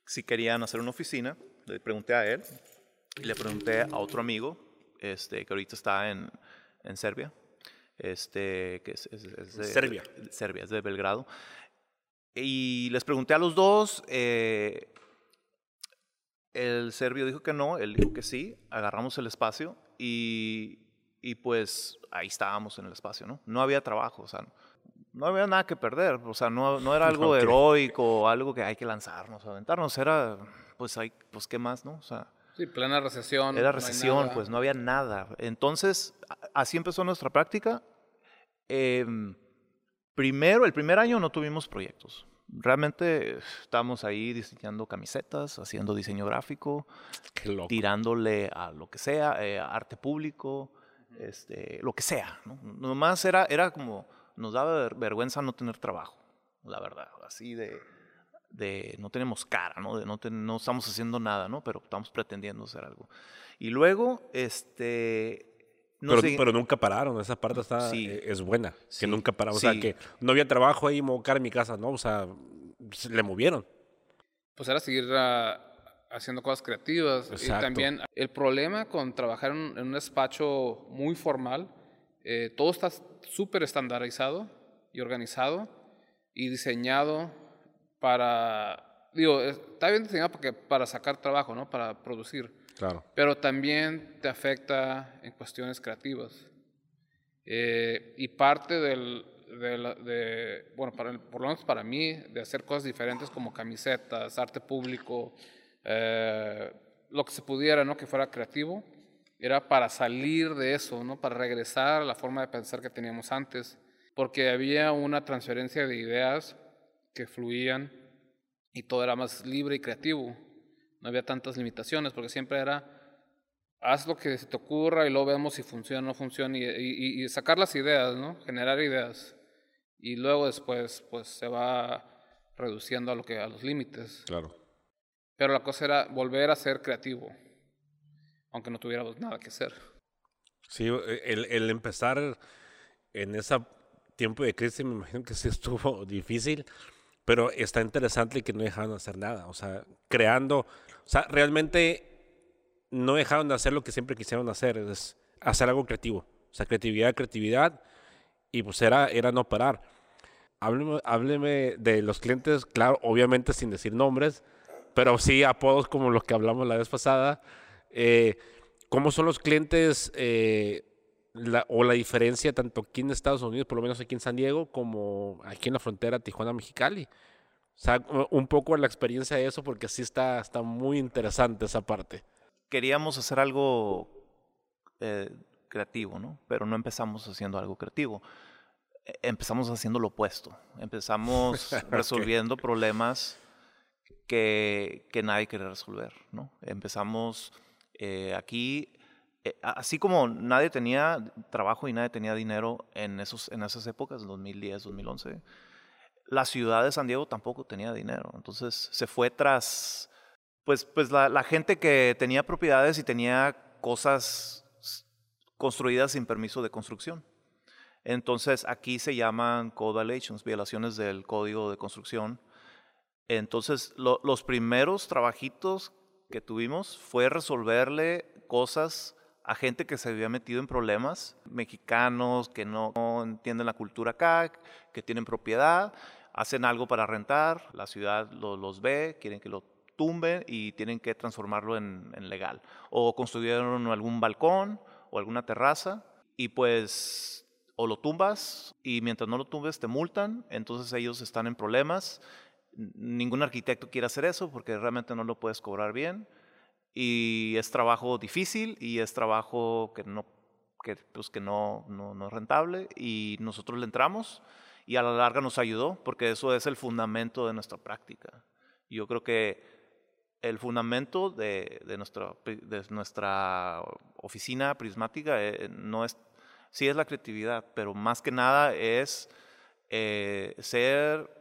si querían hacer una oficina. Le pregunté a él y le pregunté a otro amigo, este, que ahorita está en, en Serbia, este, que es, de Serbia. Serbia, es de Belgrado. Y les pregunté a los dos, eh, el serbio dijo que no, él dijo que sí, agarramos el espacio y, y pues ahí estábamos en el espacio, ¿no? No había trabajo, o sea, no había nada que perder, o sea, no, no era algo heroico, algo que hay que lanzarnos, aventarnos, era, pues, hay, pues, ¿qué más, no? O sea... Sí, plena recesión. Era recesión, pues no había nada. Entonces, así empezó nuestra práctica. Em, primero, el primer año no tuvimos proyectos realmente estamos ahí diseñando camisetas, haciendo diseño gráfico, tirándole a lo que sea, eh, arte público, este, lo que sea. ¿no? Nomás era, era como, nos daba vergüenza no tener trabajo, la verdad, así de, de no tenemos cara, ¿no? De no, no estamos haciendo nada, ¿no? Pero estamos pretendiendo hacer algo. Y luego, este, pero, pero, nunca pararon, esa parte está, eh, es buena, que nunca pararon. O sea, que no había trabajo ahí, mocar en mi casa, ¿no? O sea, le movieron. Pues era seguir ah, haciendo cosas creativas. Y también el problema con trabajar en, un despacho muy formal, eh, todo está súper estandarizado y organizado y diseñado para, digo, está bien diseñado porque, para sacar trabajo, ¿no? Para producir. Claro. Pero también te afecta en cuestiones creativas. Eh, y parte del, de, bueno, para, por lo menos para mí, de hacer cosas diferentes como camisetas, arte público, eh, lo que se pudiera, ¿no? Que fuera creativo, era para salir de eso, ¿no? Para regresar a la forma de pensar que teníamos antes, porque había una transferencia de ideas que fluían y todo era más libre y creativo no había tantas limitaciones, porque siempre era, haz lo que se te ocurra y luego vemos si funciona o no funciona, y, y, sacar las ideas, ¿no? Generar ideas. Y luego después, pues se va reduciendo a, lo que, a los límites. Claro. Pero la cosa era volver a ser creativo, aunque no tuviéramos nada que hacer. Sí, el, el empezar en ese tiempo de crisis me imagino que sí estuvo difícil, pero está interesante que no dejaron de hacer nada, o sea, creando o sea, realmente no dejaron de hacer lo que siempre quisieron hacer, es hacer algo creativo. O sea, creatividad, creatividad, y pues era, era no parar. Hábleme, de los clientes, claro, obviamente sin decir nombres, pero sí apodos como los que hablamos la vez pasada. Eh, ¿Cómo son los clientes eh, o la diferencia tanto aquí en Estados Unidos, por lo menos aquí en San Diego, como aquí en la frontera Tijuana-Mexicali? O sea, un poco la experiencia de eso, porque sí está, está muy interesante esa parte. Queríamos hacer algo eh, creativo, ¿no? Pero no empezamos haciendo algo creativo. E, empezamos haciendo lo opuesto. Empezamos resolviendo problemas que, que, nadie quería resolver, ¿no? Empezamos eh, aquí, eh, así como nadie tenía trabajo y nadie tenía dinero en, esos, en esas épocas, 2010, 2011 la ciudad de San Diego tampoco tenía dinero. Entonces se fue tras, pues, pues la, gente que tenía propiedades y tenía cosas construidas sin permiso de construcción. Entonces aquí se llaman code violations, violaciones del código de construcción. Entonces los primeros trabajitos que tuvimos fue resolverle cosas a gente que se había metido en problemas, mexicanos que no, no entienden la cultura acá, que tienen propiedad hacen algo para rentar, la ciudad los ve, quieren que lo tumben y tienen que transformarlo en, legal. O construyeron algún balcón o alguna terraza y pues o lo tumbas y mientras no lo tumbes te multan, entonces ellos están en problemas. Ningún arquitecto quiere hacer eso porque realmente no lo puedes cobrar bien y es trabajo difícil y es trabajo que no que, pues, que no, no, no es rentable y nosotros le entramos y a la larga nos ayudó porque eso es el fundamento de nuestra práctica. Yo creo que el fundamento de, de, nuestra, de nuestra oficina prismática eh, no es, sí es la creatividad, pero más que nada es eh, ser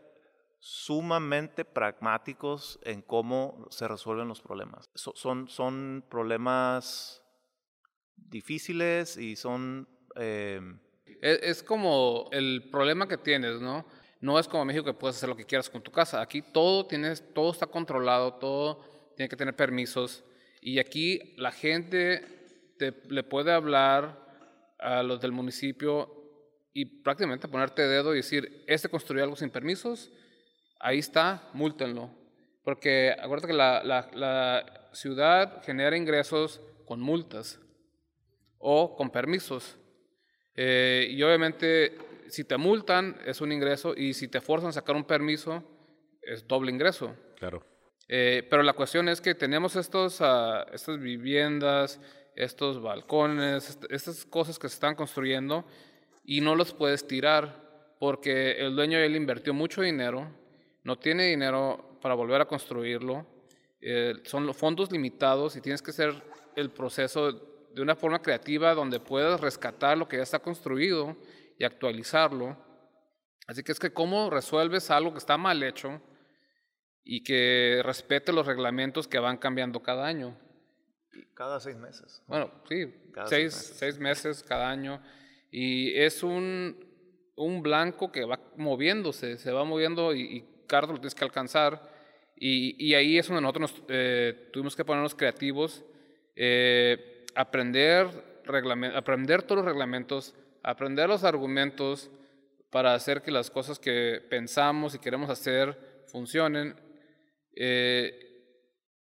sumamente pragmáticos en cómo se resuelven los problemas. son, son problemas difíciles y son... Eh, es, como el problema que tienes, ¿no? No es como México que puedes hacer lo que quieras con tu casa. Aquí todo, tienes, todo está controlado, todo tiene que tener permisos. Y aquí la gente le puede hablar a los del municipio y prácticamente ponerte dedo y decir, este construyó algo sin permisos, ahí está, múltenlo. Porque acuérdate que la, la ciudad genera ingresos con multas o con permisos. Eh, y obviamente, si te multan, es un ingreso, y si te fuerzan a sacar un permiso, es doble ingreso. Claro. Eh, pero la cuestión es que tenemos estos, uh, estas viviendas, estos balcones, estas cosas que se están construyendo y no los puedes tirar porque el dueño él invirtió mucho dinero, no tiene dinero para volver a construirlo, eh, son los fondos limitados y tienes que hacer el proceso de una forma creativa donde puedas rescatar lo que ya está construido y actualizarlo. Así que es que cómo resuelves algo que está mal hecho y que respete los reglamentos que van cambiando cada año. Cada seis meses. Bueno, sí, seis, seis, meses. cada año. Y es un, un blanco que va moviéndose, se va moviendo y, y Carlos lo tienes que alcanzar. Y, y ahí es donde nosotros eh, tuvimos que ponernos creativos. Eh, aprender, aprender todos los reglamentos, aprender los argumentos para hacer que las cosas que pensamos y queremos hacer funcionen. Eh,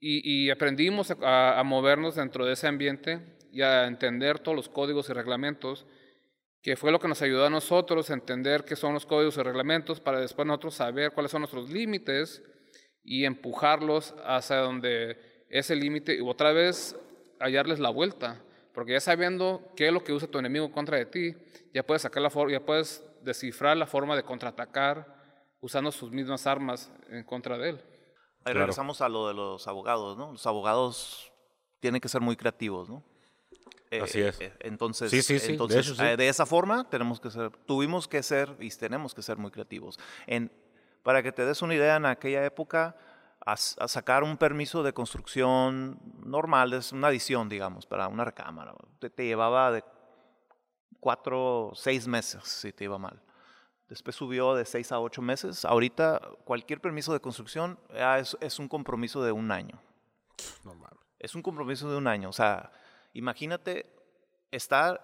y, aprendimos a, movernos dentro de ese ambiente y a entender todos los códigos y reglamentos, que fue lo que nos ayudó a nosotros a entender qué son los códigos y reglamentos para después nosotros saber cuáles son nuestros límites y empujarlos hacia donde ese límite, y otra vez hallarles la vuelta, porque ya sabiendo qué es lo que usa tu enemigo contra de ti, ya puedes sacar la forma, ya puedes descifrar la forma de contraatacar usando sus mismas armas en contra de él. Ahí regresamos a lo de los abogados, ¿no? Los abogados tienen que ser muy creativos, ¿no? Eh, Así es. Eh, entonces, entonces de, eh, de, esa forma tenemos que ser, tuvimos que ser y tenemos que ser muy creativos. En, para que te des una idea, en aquella época a, sacar un permiso de construcción normal, es una adición, digamos, para una recámara. Te, llevaba de cuatro, seis meses si te iba mal. Después subió de seis a ocho meses. Ahorita cualquier permiso de construcción es, es un compromiso de un año. Normal. Es un compromiso de un año. O sea, imagínate estar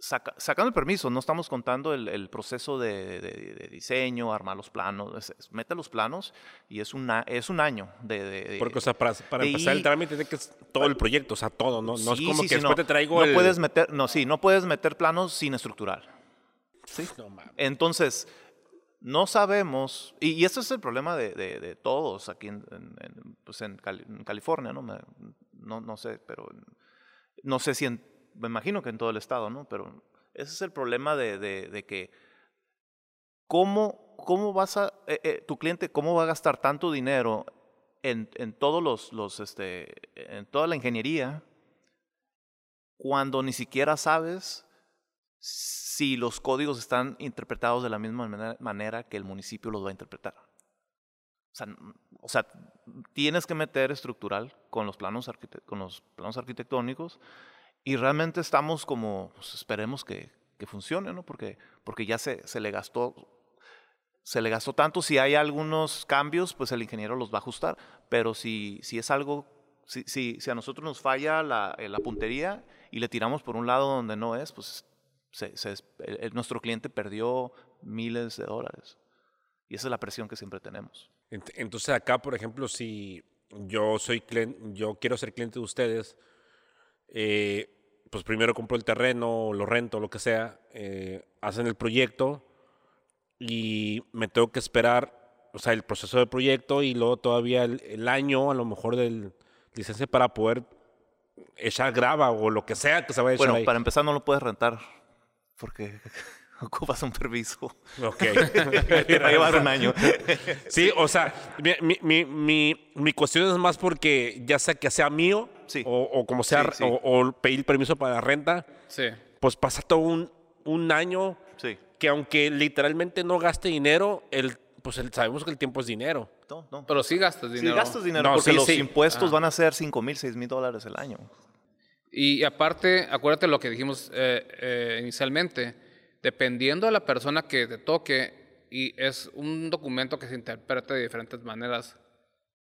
sacando el permiso, no estamos contando el, proceso de, diseño, armar los planos, mete los planos y es, una, es un año de... Porque, o sea, para, empezar el trámite tiene que todo el proyecto, o sea, todo, ¿no? no es como que después te traigo no Puedes meter, no, sí, no puedes meter planos sin estructural. ¿sí? Entonces, no sabemos, y, este es el problema de, todos aquí en, pues en, California, ¿no? ¿no? No sé, pero no sé si en me imagino que en todo el estado, ¿no? Pero ese es el problema de, de, que cómo, cómo vas a, eh, eh, tu cliente, cómo va a gastar tanto dinero en, en todos los, los, este, en toda la ingeniería cuando ni siquiera sabes si los códigos están interpretados de la misma manera, que el municipio los va a interpretar. O sea, o sea, tienes que meter estructural con los planos, con los planos arquitectónicos y realmente estamos como, pues esperemos que, que funcione, ¿no? Porque, porque ya se, se, le gastó, se le gastó tanto. Si hay algunos cambios, pues el ingeniero los va a ajustar. Pero si, si es algo, si, si, si a nosotros nos falla la, eh, la, puntería y le tiramos por un lado donde no es, pues se, se, nuestro cliente perdió miles de dólares. Y esa es la presión que siempre tenemos. Entonces acá, por ejemplo, si yo soy cliente, yo quiero ser cliente de ustedes, eh, pues primero compro el terreno, lo rento, lo que sea, eh, hacen el proyecto y me tengo que esperar, o sea, el proceso del proyecto y luego todavía el, el año a lo mejor del licencia para poder echar grava o lo que sea que se vaya a echar Bueno, ahí. para empezar no lo puedes rentar porque ocupas un permiso. Ok. Te va a llevar un año. Sí, o sea, mi, mi, mi, mi, cuestión es más porque ya sea que sea mío Sí. o, o como sea, Sí, sí. O, o pedir permiso para la renta, Sí. pues pasa todo un, un año Sí. que aunque literalmente no gaste dinero, el, pues el- sabemos que el tiempo es dinero. No, no. Pero sí gastas Sí, dinero. gastas dinero No, porque sí, los sí. impuestos Ah. van a ser 5 mil, 6 mil dólares el año. Y aparte, acuérdate lo que dijimos eh, eh, inicialmente, dependiendo de la persona que te toque, y es un documento que se interpreta de diferentes maneras.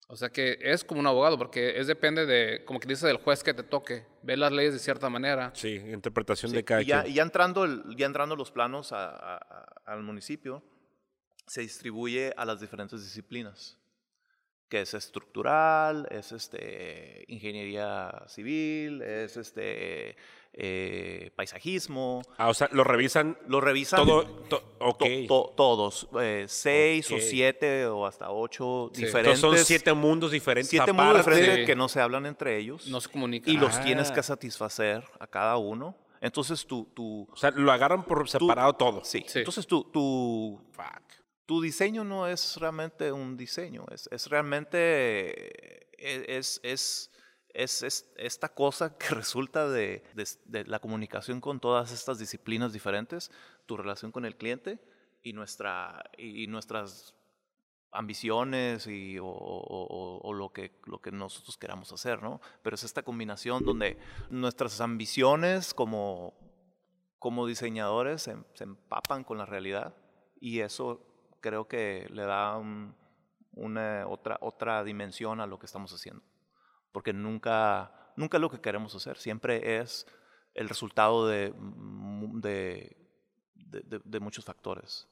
O sea que es como un abogado, porque es depende de, como que dice, del juez que te toque. Ve las leyes de cierta manera. Sí, interpretación Sí, de cada y, ya, quien. y ya entrando, el- ya entrando los planos a- a- a- al municipio, se distribuye a las diferentes disciplinas, que es estructural, es este, ingeniería civil, es este, eh, paisajismo. Ah, o sea, lo revisan Lo revisan todo. to- ok. to- to- todos, eh, seis Ok. o siete o hasta ocho Sí. diferentes. Entonces son siete mundos diferentes. siete mundos aparte. diferentes Sí. que no se hablan entre ellos No se comunica. y los Ah. tienes que satisfacer a cada uno. Entonces tu, tu, O sea, lo agarran por separado todo. Sí. Sí. Entonces tu, tu, Fuck. tu diseño no es realmente un diseño, es, es realmente eh, es, es, es, es esta cosa que resulta de, la comunicación con todas estas disciplinas diferentes, tu relación con el cliente y, nuestra, y nuestras ambiciones y, o, lo, que, lo que nosotros queramos hacer, ¿no? Pero es esta combinación donde nuestras ambiciones como, como diseñadores se, empapan con la realidad y eso creo que le da un- una otra, otra dimensión a lo que estamos haciendo. Porque nunca, nunca es lo que queremos hacer, siempre es el resultado de, de, de- de- de muchos factores.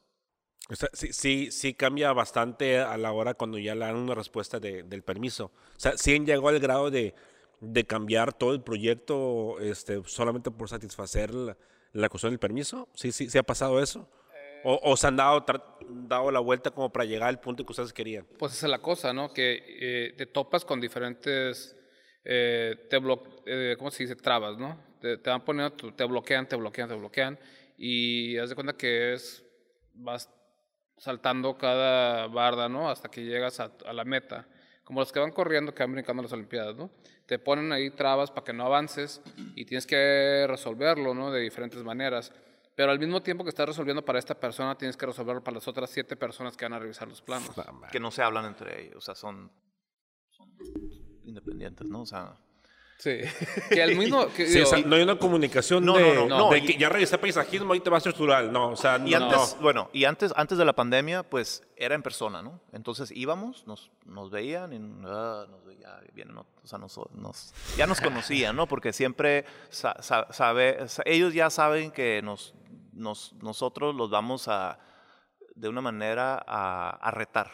O sea, sí, sí, sí cambia bastante a la hora cuando ya le dan una respuesta de- del permiso. O sea, sí llegó al grado de, de cambiar todo el proyecto este, solamente por satisfacer la, la cuestión del permiso. Sí, sí, sí ha pasado eso. O, o se han dado, dado la vuelta como para llegar al punto que ustedes querían. Pues esa es la cosa, ¿no? Que eh, te topas con diferentes, eh, te eh, ¿cómo se dice? Trabas, ¿no? Te, te van poniendo, te bloquean, te bloquean, te bloquean. Y haz de cuenta que es, vas saltando cada barda, ¿no? Hasta que llegas a, a la meta. Como los que van corriendo, que van brincando las Olimpiadas, ¿no? Te ponen ahí trabas para que no avances y tienes que resolverlo, ¿no? De diferentes maneras. Pero al mismo tiempo que estás resolviendo para esta persona, tienes que resolverlo para las otras siete personas que van a revisar los planos. Que no se hablan entre ellos, o sea, son, son independientes, ¿no? O sea, Sí. Que el mismo. Que, Sí, digo, o sea, no hay una comunicación No, de, no, no, no, de y- que ya revisé paisajismo, ahí te vas a estructural. No, o sea, Y no. antes, no. bueno, y antes, antes de la pandemia, pues era en persona, ¿no? Entonces íbamos, nos, nos veían y ah, nos veía, vienen, o sea, nos, nos- ya nos conocían, ¿no? Porque siempre sa- sa- sabe, sa- ellos ya saben que nos, nos, nosotros los vamos a, de una manera, a, a retar.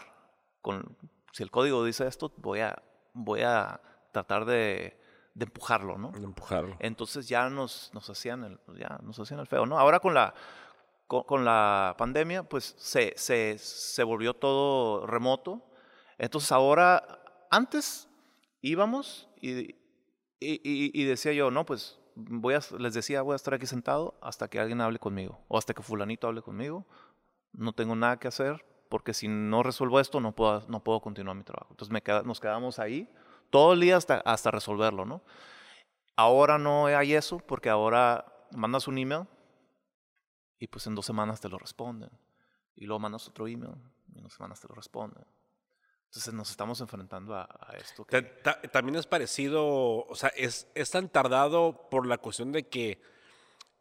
Con, si el código dice esto, voy a, voy a tratar de, de empujarlo, ¿no? De empujarlo. Entonces ya nos, nos hacían el, pues ya nos hacían el feo, ¿no? Ahora con la, con, con la pandemia, pues se, se, se volvió todo remoto. Entonces ahora, antes íbamos y, y, y- y decía yo, no, pues voy a, les decía, voy a estar aquí sentado hasta que alguien hable conmigo o hasta que fulanito hable conmigo. No tengo nada que hacer porque si no resuelvo esto no puedo, no puedo continuar mi trabajo. Entonces nos quedamos ahí todo el día hasta, hasta resolverlo, ¿no? Ahora no hay eso porque ahora mandas un email y pues en dos semanas te lo responden. Y luego mandas otro email y en dos semanas te lo responden. Entonces nos estamos enfrentando a, a esto. que- Ta- ta- también es parecido, o sea, es, es tan tardado por la cuestión de que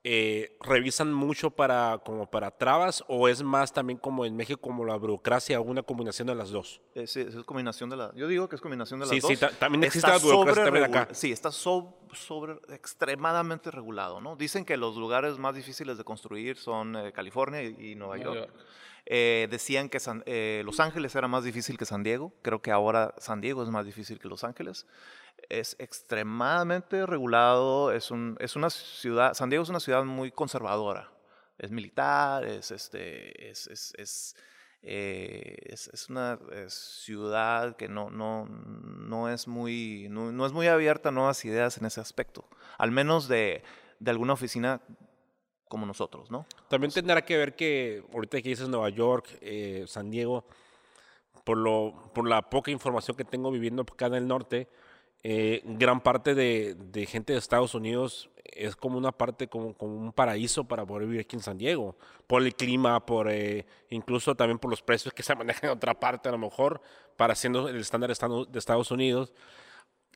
eh, revisan mucho para como para trabas o es más también como en México como la burocracia o una combinación de las dos. Es, es combinación de la. Yo digo que es combinación de las Sí, dos. sí, ta- también existe Está la burocracia también acá. Sí, está so- sobre extremadamente regulado, ¿no? Dicen que los lugares más difíciles de construir son eh, California y, y Nueva Nueva York. York. Eh, decían que eh, Los Ángeles era más difícil que San Diego. Creo que ahora San Diego es más difícil que Los Ángeles. es extremadamente regulado, es, un, es una ciudad, San Diego es una ciudad muy conservadora, es militar, es, este, es, es, es, eh, una ciudad que no, es muy, abierta a nuevas ideas en ese aspecto, al menos de alguna oficina como nosotros, ¿no? También tendrá que ver que ahorita que dices Nueva York, eh, San Diego, por, lo, por la poca información que tengo viviendo acá en el norte, eh, gran parte de, de, gente de Estados Unidos es como una parte, como, como, un paraíso para poder vivir aquí en San Diego, por el clima, por eh, incluso también por los precios que se manejan en otra parte a lo mejor, para siendo el estándar de Estados Unidos,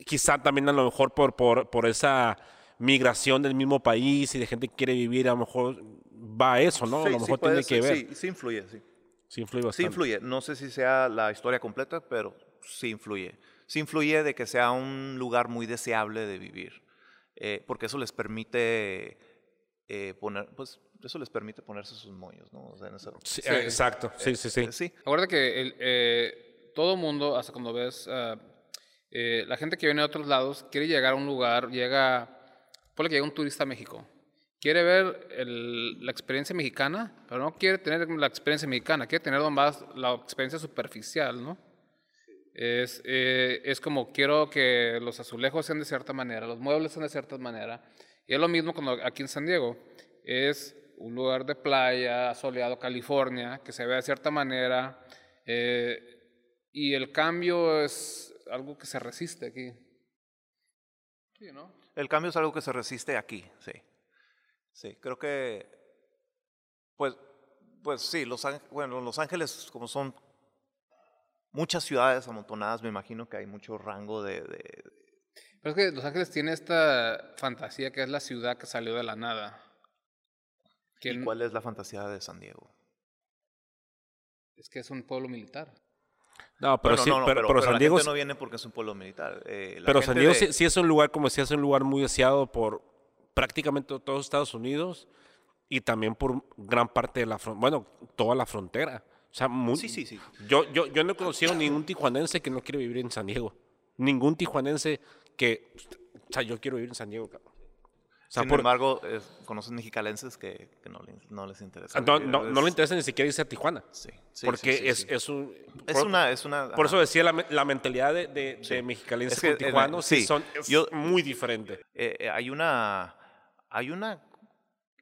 quizá también a lo mejor por, por, por esa migración del mismo país y de gente que quiere vivir, a lo mejor va a eso, ¿no? Sí, a lo mejor sí tiene ser, que ver. Sí, sí influye, sí. Sí influye bastante. Sí influye. No sé si sea la historia completa, pero sí influye. Sí influye de que sea un lugar muy deseable de vivir, eh, porque eso les permite eh, poner, pues eso les permite ponerse sus moños, ¿no? O sea, en esa, sí, sí, exacto, sí, sí, sí. Eh, sí. Acuérdate que el, eh, todo mundo, hasta cuando ves, uh, la gente que viene de otros lados quiere llegar a un lugar, llega, ponle que llega un turista a México, quiere ver el, la experiencia mexicana, pero no quiere tener la experiencia mexicana, quiere tener más la experiencia superficial, ¿no? Es, eh, es como quiero que los azulejos sean de cierta manera, los muebles sean de cierta manera. Y es lo mismo cuando aquí en San Diego. Es un lugar de playa, soleado, California, que se ve de cierta manera. Eh, y el cambio es algo que se resiste aquí. Sí, ¿no? El cambio es algo que se resiste aquí, sí. Sí, creo que, pues, pues sí, Los Ángeles, bueno, Los Ángeles como son muchas ciudades amontonadas, me imagino que hay mucho rango de, de... Pero es que Los Ángeles tiene esta fantasía que es la ciudad que salió de la nada. ¿Y cuál es la fantasía de San Diego? Es que es un pueblo militar. No, pero bueno, sí, no, no, pero, pero, pero, pero San Diego, la gente no viene porque es un pueblo militar. Eh, pero San Diego de- sí, sí es un lugar, como decía, es un lugar muy deseado por prácticamente todos Estados Unidos y también por gran parte de la frontera, bueno, toda la frontera. O sea, muy- Sí, sí, sí. Yo, yo, yo no he conocido ningún tijuanense que no quiere vivir en San Diego. Ningún tijuanense que, o sea, yo quiero vivir en San Diego. cabrón. O sea, Sin por- embargo, eh, conoces mexicalenses que, que no, le- no les interesa. no, vivir, no, no le es- interesa ni siquiera irse a Tijuana. Sí, sí, porque sí, sí, es, es un... Es por- una, es una. Por eso decía, la, la mentalidad de, de, de mexicalenses Es que, con eh, tijuanos sí sí, son, es yo- muy diferente. Eh, eh, hay una, hay una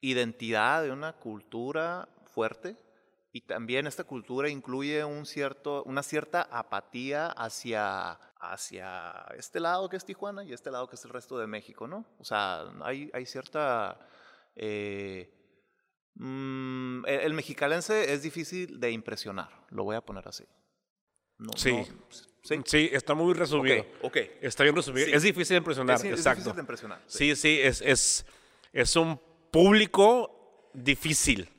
identidad de una cultura fuerte y también esta cultura incluye un cierto, una cierta apatía hacia, hacia este lado que es Tijuana y este lado que es el resto de México, ¿no? O sea, hay, hay cierta... eh, mm, el, el mexicalense es difícil de impresionar, lo voy a poner así. No- Sí. no- sí. Sí, está muy resumido. Ok, ok. Está bien resumido. Sí. Es difícil de impresionar, Es, es exacto. difícil de impresionar. Sí, sí, es, es, es un público difícil.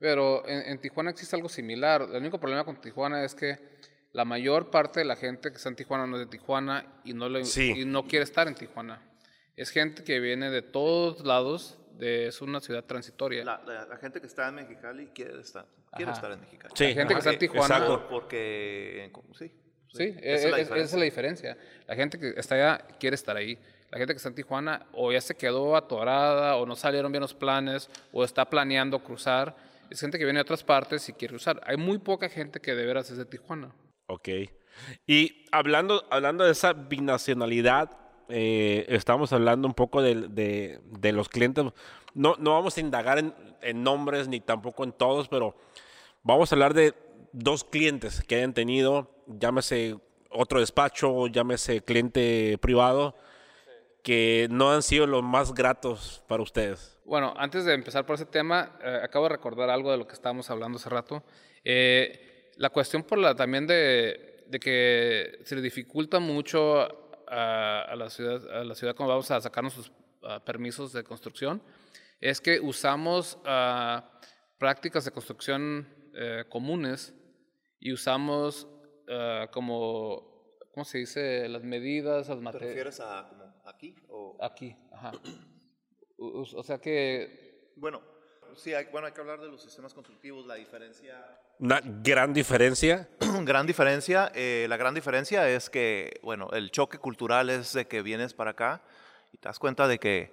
Pero en, en Tijuana existe algo similar. El único problema con Tijuana es que la mayor parte de la gente que está en Tijuana no es de Tijuana y no, le- Sí. y no quiere estar en Tijuana. Es gente que viene de todos lados, de, es una ciudad transitoria. La, la- la gente que está en Mexicali quiere estar, quiere estar en Mexicali. Sí, la gente que está en Tijuana, exacto. Porque, sí. sí, esa es, es la es- esa es la diferencia. diferencia. La gente que está allá quiere estar ahí. La gente que está en Tijuana o ya se quedó atorada o no salieron bien los planes o está planeando cruzar. Es gente que viene de otras partes y quiere cruzar. Hay muy poca gente que de veras es de Tijuana. Ok. Y hablando, hablando de esa binacionalidad, eh, estamos hablando un poco de, de los clientes. No, no vamos a indagar en, en nombres ni tampoco en todos, pero vamos a hablar de dos clientes que hayan tenido, llámese otro despacho, llámese cliente privado, que no han sido los más gratos para ustedes. Bueno, antes de empezar por ese tema, eh, acabo de recordar algo de lo que estábamos hablando hace rato. Eh, la cuestión por la también de, de que se le dificulta mucho a, a la ciudad, a la ciudad cuando vamos a sacarnos sus ah, permisos de construcción, es que usamos ah, prácticas de construcción eh, comunes y usamos ah, como, ¿cómo se dice? Las medidas, las ¿Te materias. refieres a como aquí? O, Aquí, ajá. O, o sea que bueno, Sí, hay, bueno, hay que hablar de los sistemas constructivos, la diferencia. Una gran diferencia. gran diferencia, eh, la gran diferencia es que, bueno, el choque cultural es de que vienes para acá y te das cuenta de que,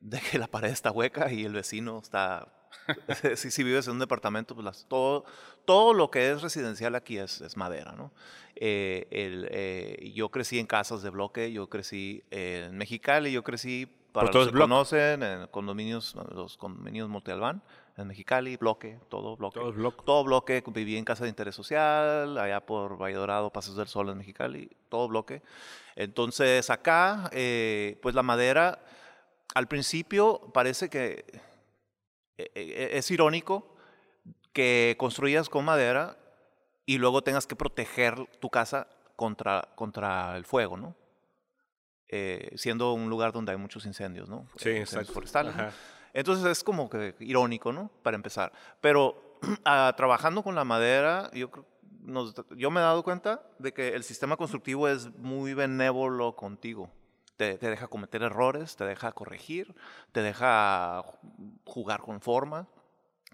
de que la pared está hueca y el vecino está... si, si vives en un departamento, pues las- todo, todo lo que es residencial aquí es, es madera, ¿no? Eh, el, eh, yo crecí en casas de bloque, yo crecí en Mexicali, yo crecí, para todo los que bloque. conocen, en condominios, los condominios Monte Albán, en Mexicali, bloque, todo bloque. Todo bloque. Todo bloque, viví en casa de interés social, allá por Valle Dorado, Pasos del Sol en Mexicali, todo bloque. Entonces acá, eh, pues la madera, al principio parece que eh, eh, es irónico que construyas con madera y luego tengas que proteger tu casa contra, contra el fuego, ¿no? Eh, siendo un lugar donde hay muchos incendios, ¿no? Sí, Eh, incendios exacto. forestales. ¿no? Entonces es como que irónico, ¿no? Para empezar. Pero ah, trabajando con la madera, yo, creo- nos- yo me he dado cuenta de que el sistema constructivo es muy benévolo contigo. Te, te deja cometer errores, te deja corregir, te deja ju- jugar con forma.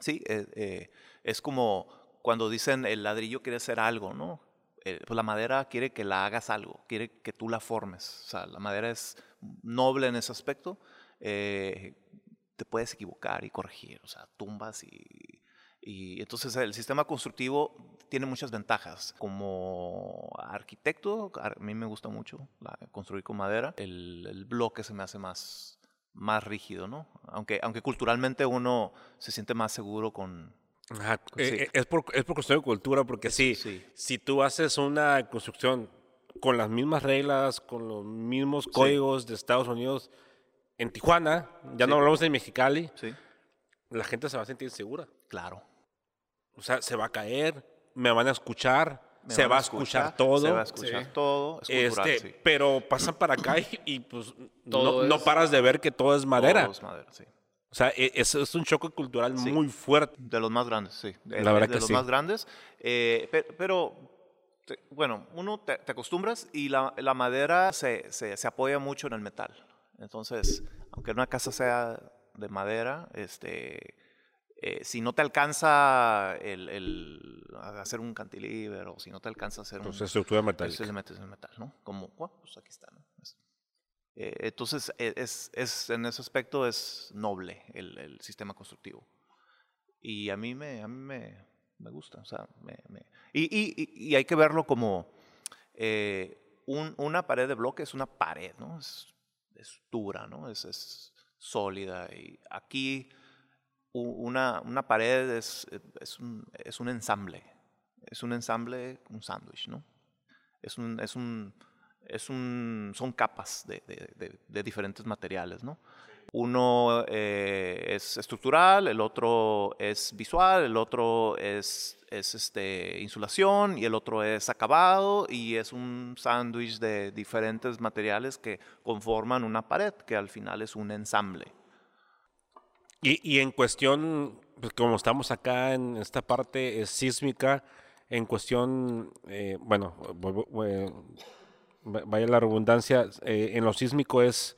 Sí, eh, eh, es como cuando dicen el ladrillo quiere hacer algo, ¿no? Eh, pues la madera quiere que la hagas algo, quiere que tú la formes. O sea, la madera es noble en ese aspecto. eh, te puedes equivocar y corregir, o sea, tumbas y, y entonces el sistema constructivo tiene muchas ventajas. Como arquitecto, a mí me gusta mucho la- construir con madera. El, el bloque se me hace más, más rígido, ¿no? Aunque, aunque culturalmente uno se siente más seguro con... Ajá, Sí. eh, eh, es, por, es por cuestión de cultura, porque sí, sí. si tú haces una construcción con las mismas reglas, con los mismos códigos de Estados Unidos, en Tijuana, ya no Sí. hablamos de Mexicali, Sí, la gente se va a sentir segura. claro. O sea, se va a caer, me van a escuchar, Me se va a escuchar, todo. Se va a escuchar Sí. todo. Es cultural, este, sí. Pero pasan para acá y, y, pues Todo no, no es- paras de ver que todo es madera. Todo es madera, sí. O sea, e- es, es un choque cultural Sí. muy fuerte. De los más grandes, sí. De, La verdad de que los sí. más grandes. eh, pe- pero, te- bueno, uno te, te acostumbras y la, la madera se, se, se apoya mucho en el metal. Entonces, aunque una casa sea de madera, este, eh, si no te alcanza el, el hacer un cantilever o si no te alcanza hacer un... Pues estructura metálica. le metes el metal, ¿no? Como, pues aquí está, ¿no? Es- eh, entonces, e- es, es, en ese aspecto es noble el, el sistema constructivo. Y a mí me, a mí me, me gusta, o sea, me, me- y, y- y- y hay que verlo como eh, un- una pared de bloque es una pared, ¿no? Es, es dura, ¿no? Es, es sólida. Y aquí una, una pared es, es, un, es un ensamble, es un ensamble, un sándwich, ¿no? Es un, es un, es un, son capas de, de- de- de diferentes materiales, ¿no? Uno eh, es estructural, el otro es visual, el otro es, es este, insulación y el otro es acabado y es un sándwich de diferentes materiales que conforman una pared que al final es un ensamble. Y, y en cuestión, pues como estamos acá en esta parte eh, sísmica, en cuestión, eh, bueno, eh, va- vaya la redundancia, eh, en lo sísmico es,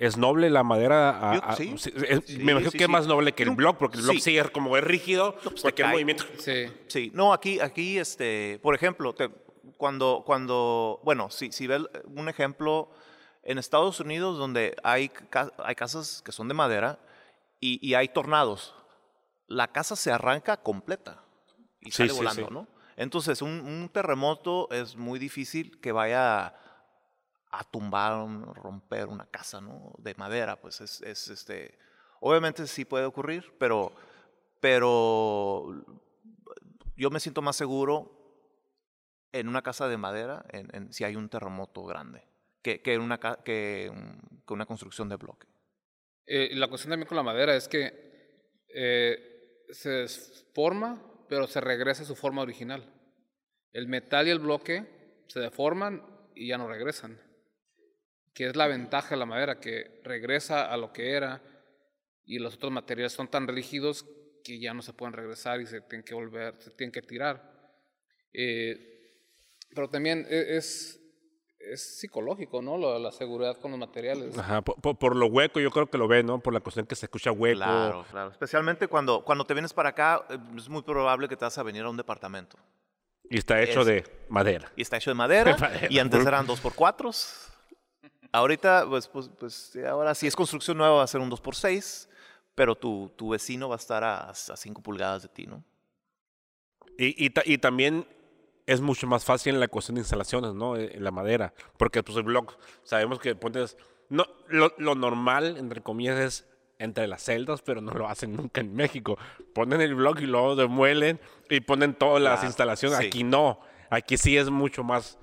es noble la madera. a- Yo- a- sí, sí, es- sí, me imagino sí, que es más noble que el No, block, porque el block sí. es como es rígido, pues te cualquier movimiento. Sí. Sí, no, aquí, aquí, este, por ejemplo, te- cuando, cuando, bueno, si, si ves un ejemplo, en Estados Unidos donde hay, hay casas que son de madera y, y hay tornados, la casa se arranca completa y Sí, sale sí, volando, sí. ¿no? Entonces, un, un terremoto es muy difícil que vaya a tumbar, romper una casa, ¿no? De madera, pues es, es, este, obviamente sí puede ocurrir, pero, pero yo me siento más seguro en una casa de madera en, si hay un terremoto grande que, que, una, que, un- que una construcción de bloque. Eh, la cuestión también con la madera es que eh, se forma, pero se regresa a su forma original. El metal y el bloque se deforman y ya no regresan. Que es la ventaja de la madera, que regresa a lo que era y los otros materiales son tan rígidos que ya no se pueden regresar y se tienen que volver, se tienen que tirar. Eh, pero también e- es, es psicológico, ¿no? Lo- la seguridad con los materiales. Ajá, por, por- por lo hueco yo creo que lo ve, ¿no? Por la cuestión que se escucha hueco. Claro, claro. Especialmente cuando, cuando te vienes para acá, eh, es muy probable que te vas a venir a un departamento. Y está hecho Es- de madera. Y está hecho de madera, Madera. y antes eran dos por cuatros. Ahorita, pues, pues, pues, ahora si es construcción nueva va a ser un 2 por 6 pero tu, tu vecino va a estar a 5 pulgadas de ti, ¿no? Y, y, ta- y también es mucho más fácil en la cuestión de instalaciones, ¿no? Eh, En la madera. Porque pues el blog, sabemos que pones... No, lo, lo normal, entre comillas, es entre las celdas, pero no lo hacen nunca en México. Ponen el blog y luego demuelen y ponen todas las instalaciones. sí. Aquí no. Aquí sí es mucho más,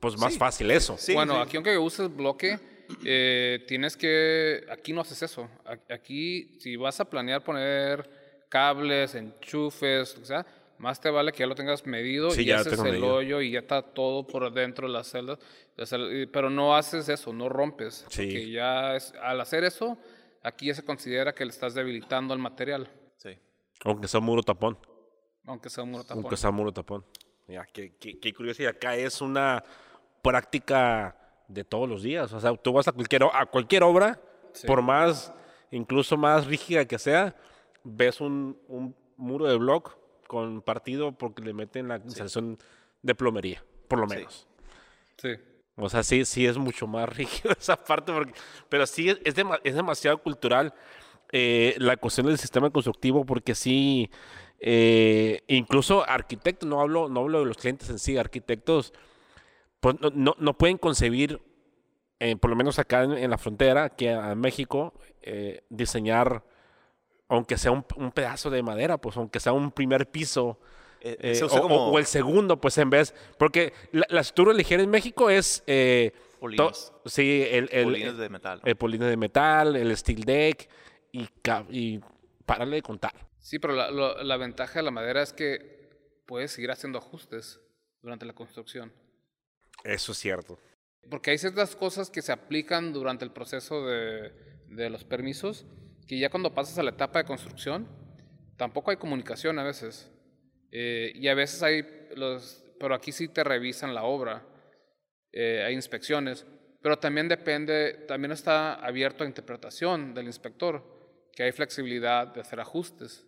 pues más Sí. fácil eso. Sí, bueno, sí. aquí aunque uses bloque, eh, tienes que, aquí no haces eso. Aquí, si vas a planear poner cables, enchufes, que sea, más te vale que ya lo tengas medido Sí, y ya haces el medido. hoyo y ya está todo por dentro de las celdas. O Pero no haces eso, no rompes. Sí. Porque ya es, al hacer eso, aquí ya se considera que le estás debilitando al material, Sí. Aunque sea muro tapón. aunque sea un muro tapón. Aunque sea muro tapón. Ya, qué, qué, qué curioso. Y acá es una práctica de todos los días. O sea, tú vas a cualquier, a cualquier obra, Sí. por más, incluso más rígida que sea, ves un, un muro de block con partido porque le meten la instalación de plomería, por lo menos. Sí. O sea, sí, sí es mucho más rígido esa parte, porque- pero sí es, es demasiado cultural eh, la cuestión del sistema constructivo, porque sí, eh, incluso arquitectos, no hablo, no hablo de los clientes en sí, arquitectos, pues no, no, no pueden concebir, eh, por lo menos acá en, en la frontera, que a México, eh, diseñar, aunque sea un, un pedazo de madera, pues aunque sea un primer piso, Eh, eh, o, como el segundo, pues en vez, porque la, la estructura ligera en México es... eh, to- sí, el, el, polines de metal. ¿no? el polines de metal, el steel deck y, y párale de contar. Sí, pero la, lo- la ventaja de la madera es que puedes seguir haciendo ajustes durante la construcción. Eso es cierto. Porque hay ciertas cosas que se aplican durante el proceso de, de los permisos que ya cuando pasas a la etapa de construcción, tampoco hay comunicación a veces. Eh, y a veces hay los, pero aquí sí te revisan la obra, eh, hay inspecciones, pero también depende, también está abierto a interpretación del inspector, que hay flexibilidad de hacer ajustes.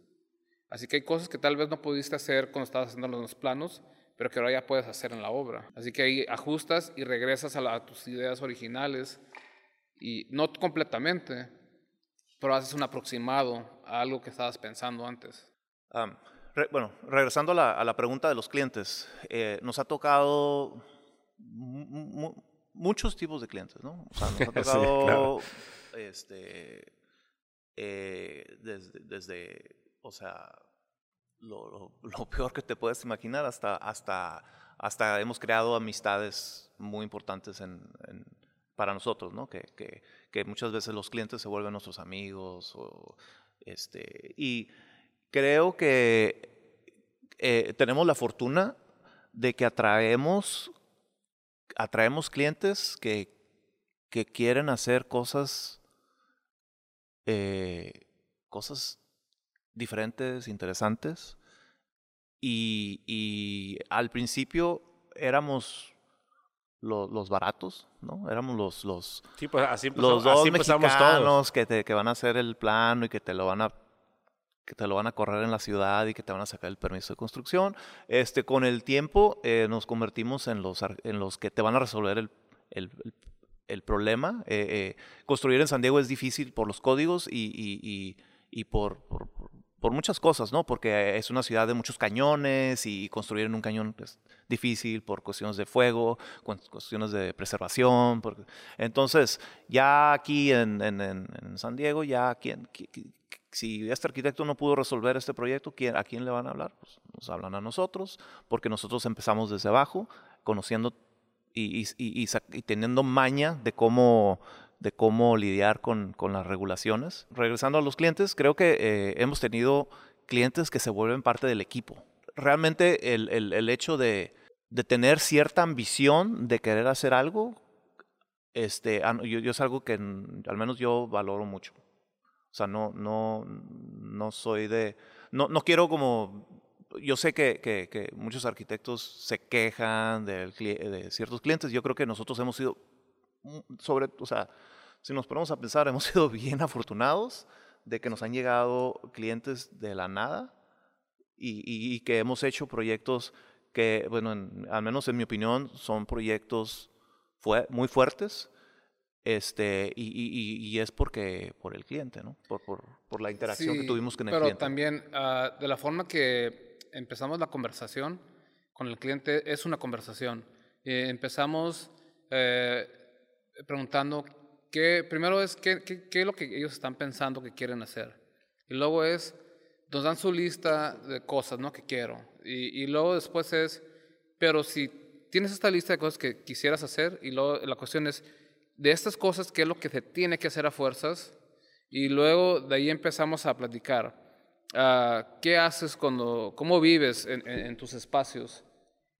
Así que hay cosas que tal vez no pudiste hacer cuando estabas haciendo los planos, pero que ahora ya puedes hacer en la obra. Así que ahí ajustas y regresas a, la- a tus ideas originales, y no completamente, pero haces un aproximado a algo que estabas pensando antes. Re- bueno, regresando a la, a la pregunta de los clientes, eh, nos ha tocado mu- mu- muchos tipos de clientes, ¿no? O sea, nos ha Sí, tocado claro. este, eh, desde, desde, o sea, lo, peor que te puedes imaginar, hasta, hasta, hasta hemos creado amistades muy importantes para nosotros, ¿no? Que, que, que muchas veces los clientes se vuelven nuestros amigos, o, este, y creo que eh, tenemos la fortuna de que atraemos, atraemos clientes que, que quieren hacer cosas, eh, cosas diferentes, interesantes. Y, y al principio éramos lo- los baratos, ¿no? Éramos los, los, Sí, pues así los dos así empezamos todos. mexicanos que, te, que van a hacer el plano y que te lo van a que te lo van a correr en la ciudad y que te van a sacar el permiso de construcción. Este, con el tiempo eh, nos convertimos en los, en los que te van a resolver el, el- el- el problema. Eh, eh, construir en San Diego es difícil por los códigos y, y- y- y por, por- por- muchas cosas, ¿no? Porque es una ciudad de muchos cañones y construir en un cañón es difícil por cuestiones de fuego, cu- cuestiones de preservación. por- Entonces, ya aquí en, en- en- San Diego, ya si este arquitecto no pudo resolver este proyecto, ¿quién- ¿a quién le van a hablar? Pues nos hablan a nosotros, porque nosotros empezamos desde abajo, conociendo y, y- y- y teniendo maña de cómo, de cómo lidiar con, con las regulaciones. Regresando a los clientes, creo que eh, hemos tenido clientes que se vuelven parte del equipo. Realmente el, el- el hecho de, de tener cierta ambición de querer hacer algo, este, ah, yo, yo es algo que al menos yo valoro mucho. O sea, no, no, no soy de... No, no quiero como yo sé que, que, que muchos arquitectos se quejan cli- de ciertos clientes. Yo creo que nosotros hemos sido sobre, o sea, si nos ponemos a pensar, hemos sido bien afortunados de que nos han llegado clientes de la nada y, y- y que hemos hecho proyectos que, bueno, en- al menos en mi opinión, son proyectos fue- muy fuertes. Este, y, y- y- es porque por el cliente, ¿no? Por, por, por la interacción que tuvimos con el pero cliente. también ah, de la forma que empezamos la conversación con el cliente es una conversación. Eh, empezamos eh, preguntando qué, primero es qué, qué, qué es lo que ellos están pensando que quieren hacer. Y luego es, nos dan su lista de cosas, ¿no? Que quiero. Y, y luego después es, pero si tienes esta lista de cosas que quisieras hacer y luego la cuestión es, de estas cosas, ¿qué es lo que se tiene que hacer a fuerzas? Y luego de ahí empezamos a platicar. Ah, ¿Qué haces cuando, cómo vives en, en- en tus espacios?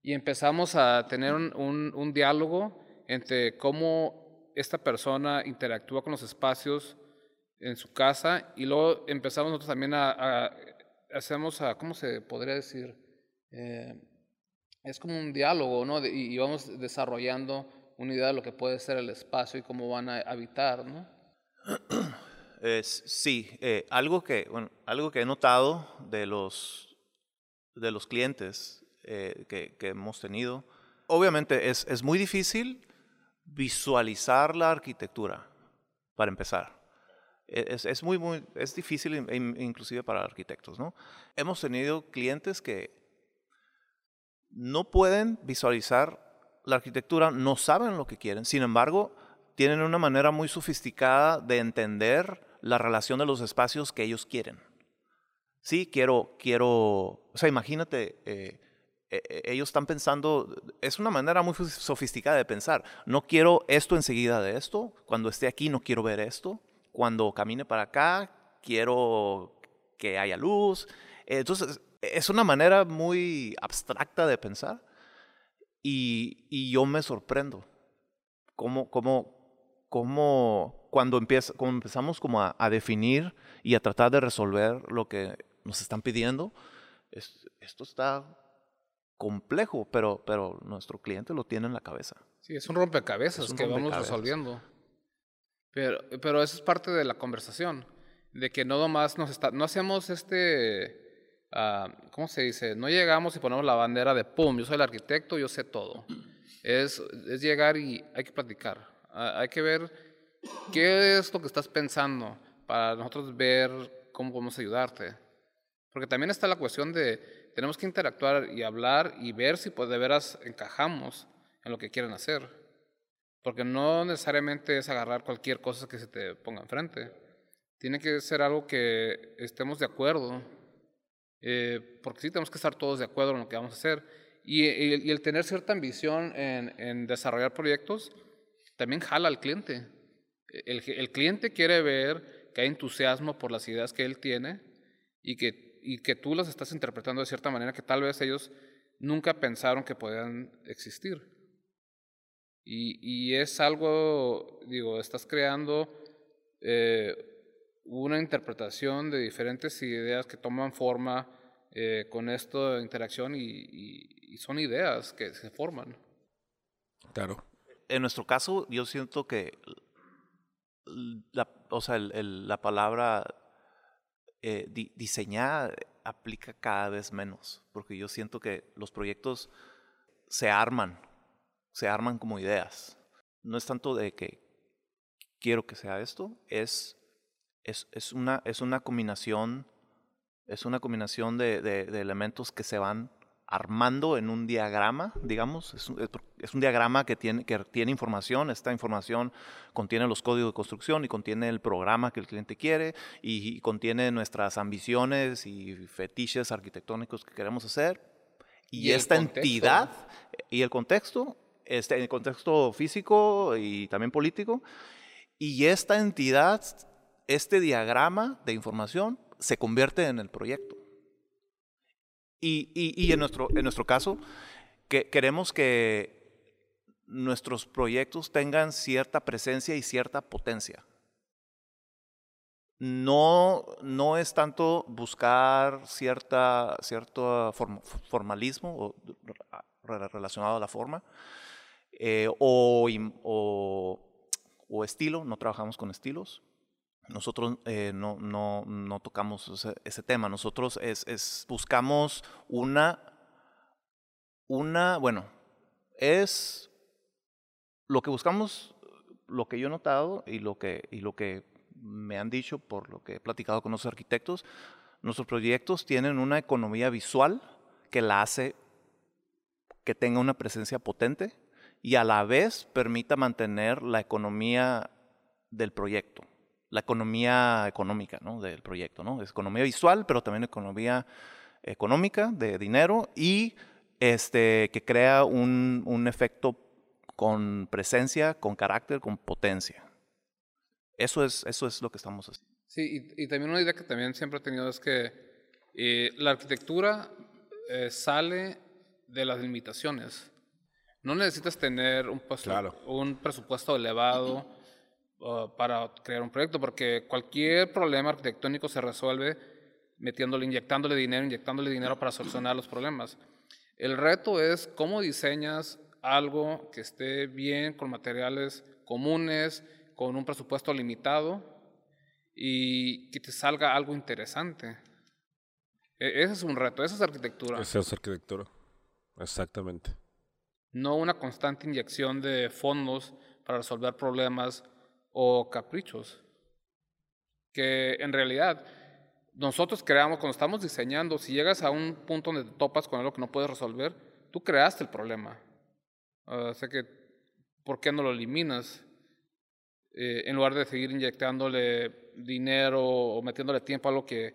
Y empezamos a tener un, un- un diálogo entre cómo esta persona interactúa con los espacios en su casa y luego empezamos nosotros también a, a- hacemos ¿cómo se podría decir? Eh, es como un diálogo, ¿no? Y, vamos desarrollando una idea de lo que puede ser el espacio y cómo van a habitar, ¿no? Sí, eh, algo, que, algo que he notado de los, de los clientes eh, que, que hemos tenido, obviamente es, es muy difícil visualizar la arquitectura, para empezar. E- Es, es muy, muy, es difícil in- in- inclusive para arquitectos, ¿no? Hemos tenido clientes que no pueden visualizar la arquitectura, no saben lo que quieren, sin embargo, tienen una manera muy sofisticada de entender la relación de los espacios que ellos quieren. Sí, quiero, quiero, o sea, imagínate, eh, ellos están pensando, es una manera muy sofisticada de pensar, no quiero esto enseguida de esto, cuando esté aquí no quiero ver esto, cuando camine para acá quiero que haya luz. Entonces, es una manera muy abstracta de pensar y, y yo me sorprendo cómo, cómo, cómo cuando, empieza, cuando empezamos como a, a definir y a tratar de resolver lo que nos están pidiendo, es- esto está complejo, pero, pero nuestro cliente lo tiene en la cabeza. Sí, es un rompecabezas Es un que vamos rompecabezas. resolviendo. Pero, pero eso es parte de la conversación, de que no nomás nos está, no hacemos este, ah, ¿cómo se dice? No llegamos y ponemos la bandera de pum, yo soy el arquitecto, yo sé todo. Es, es llegar y hay que platicar, Ah, hay que ver qué es lo que estás pensando para nosotros ver cómo podemos ayudarte. Porque también está la cuestión de, tenemos que interactuar y hablar y ver si pues, de veras encajamos en lo que quieren hacer. Porque no necesariamente es agarrar cualquier cosa que se te ponga enfrente. Tiene que ser algo que estemos de acuerdo. Eh, porque sí tenemos que estar todos de acuerdo en lo que vamos a hacer. Y, el tener cierta ambición en, desarrollar proyectos también jala al cliente. El cliente quiere ver que hay entusiasmo por las ideas que él tiene y que, y que tú las estás interpretando de cierta manera que tal vez ellos nunca pensaron que podían existir. Y, y es algo, digo, estás creando eh, una interpretación de diferentes ideas que toman forma eh, con esto de interacción y, y- y son ideas que se forman. Claro. En nuestro caso, yo siento que la, o sea, el- el- la palabra eh, di- diseñar aplica cada vez menos, porque yo siento que los proyectos se arman, se arman como ideas. No es tanto de que quiero que sea esto, es, es, es una, es una combinación, es una combinación de- de elementos que se van armando en un diagrama, digamos, es un, es por- es un diagrama que tiene, que tiene información, esta información contiene los códigos de construcción y contiene el programa que el cliente quiere y, y contiene nuestras ambiciones y fetiches arquitectónicos que queremos hacer. Y, Y esta entidad y el contexto, este, el contexto físico y también político, y esta entidad, este diagrama de información se convierte en el proyecto. Y, y- y en, nuestro, en nuestro caso, que queremos que nuestros proyectos tengan cierta presencia y cierta potencia. no, no es tanto buscar cierta, cierto formalismo o, relacionado a la forma eh, o, o, estilo, no trabajamos con estilos. Nosotros eh, no, no, no, tocamos ese, tema, nosotros es, es, buscamos una, una, bueno, es lo que buscamos, lo que yo he notado y lo que, y lo que me han dicho por lo que he platicado con los arquitectos, nuestros proyectos tienen una economía visual que la hace que tenga una presencia potente y a la vez permita mantener la economía del proyecto, la economía económica ¿no? del proyecto. ¿no? Es economía visual, pero también economía económica de dinero y este, que crea un, un efecto con presencia, con carácter, con potencia. Eso es, eso es lo que estamos haciendo. Sí, y, también una idea que también siempre he tenido es que eh, la arquitectura eh, sale de las limitaciones. No necesitas tener un, un presupuesto elevado uh, para crear un proyecto, porque cualquier problema arquitectónico se resuelve metiéndole, inyectándole dinero, inyectándole dinero para solucionar los problemas. El reto es cómo diseñas algo que esté bien con materiales comunes, con un presupuesto limitado y que te salga algo interesante. E, ese es un reto, esa es arquitectura. Esa es arquitectura, exactamente. No una constante inyección de fondos para resolver problemas o caprichos. Que en realidad nosotros creamos, cuando estamos diseñando, si llegas a un punto donde te topas con algo que no puedes resolver, tú creaste el problema. o sea que, ¿por qué no lo eliminas? Eh, en lugar de seguir inyectándole dinero o metiéndole tiempo a lo que...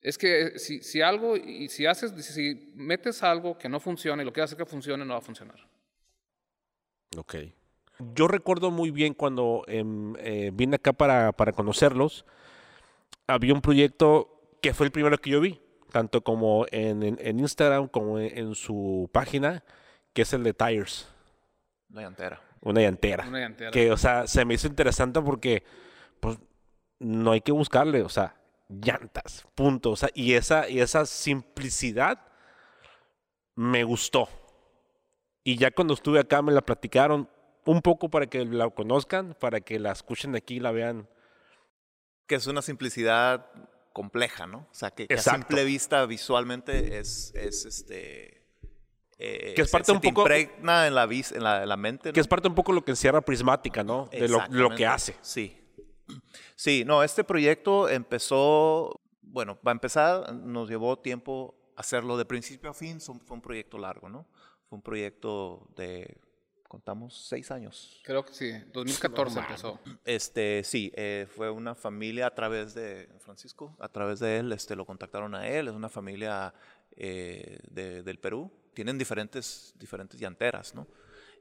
Es que si, si algo, y si haces, si metes algo que no funciona y lo que hace que funcione, no va a funcionar. Ok. Yo recuerdo muy bien cuando em, eh, vine acá para, para conocerlos, había un proyecto que fue el primero que yo vi, tanto como en, en, Instagram como en, su página, que es el de Tires. La llantera. Una llantera. Una llantera. Que, o sea, se me hizo interesante porque, pues, no hay que buscarle, o sea, llantas, punto. O sea, y esa, y esa simplicidad me gustó. Y ya cuando estuve acá me la platicaron un poco para que la conozcan, para que la escuchen aquí y la vean. Que es una simplicidad compleja, ¿no? O sea, que, que a simple vista visualmente es, es este eh, que es parte un poco impregna en la, en la, la mente. Que es parte un poco lo que encierra Prismática, ¿no? De lo, lo, que hace. Sí. Sí, no, este proyecto empezó, bueno, para empezar, nos llevó tiempo hacerlo de principio a fin, fue un proyecto largo, ¿no? Fue un proyecto de, contamos, seis años. Creo que sí, 2014 empezó. Este, sí, eh, fue una familia a través de Francisco, a través de él, este, lo contactaron a él, es una familia eh, de, del Perú, tienen diferentes, diferentes llanteras, ¿no?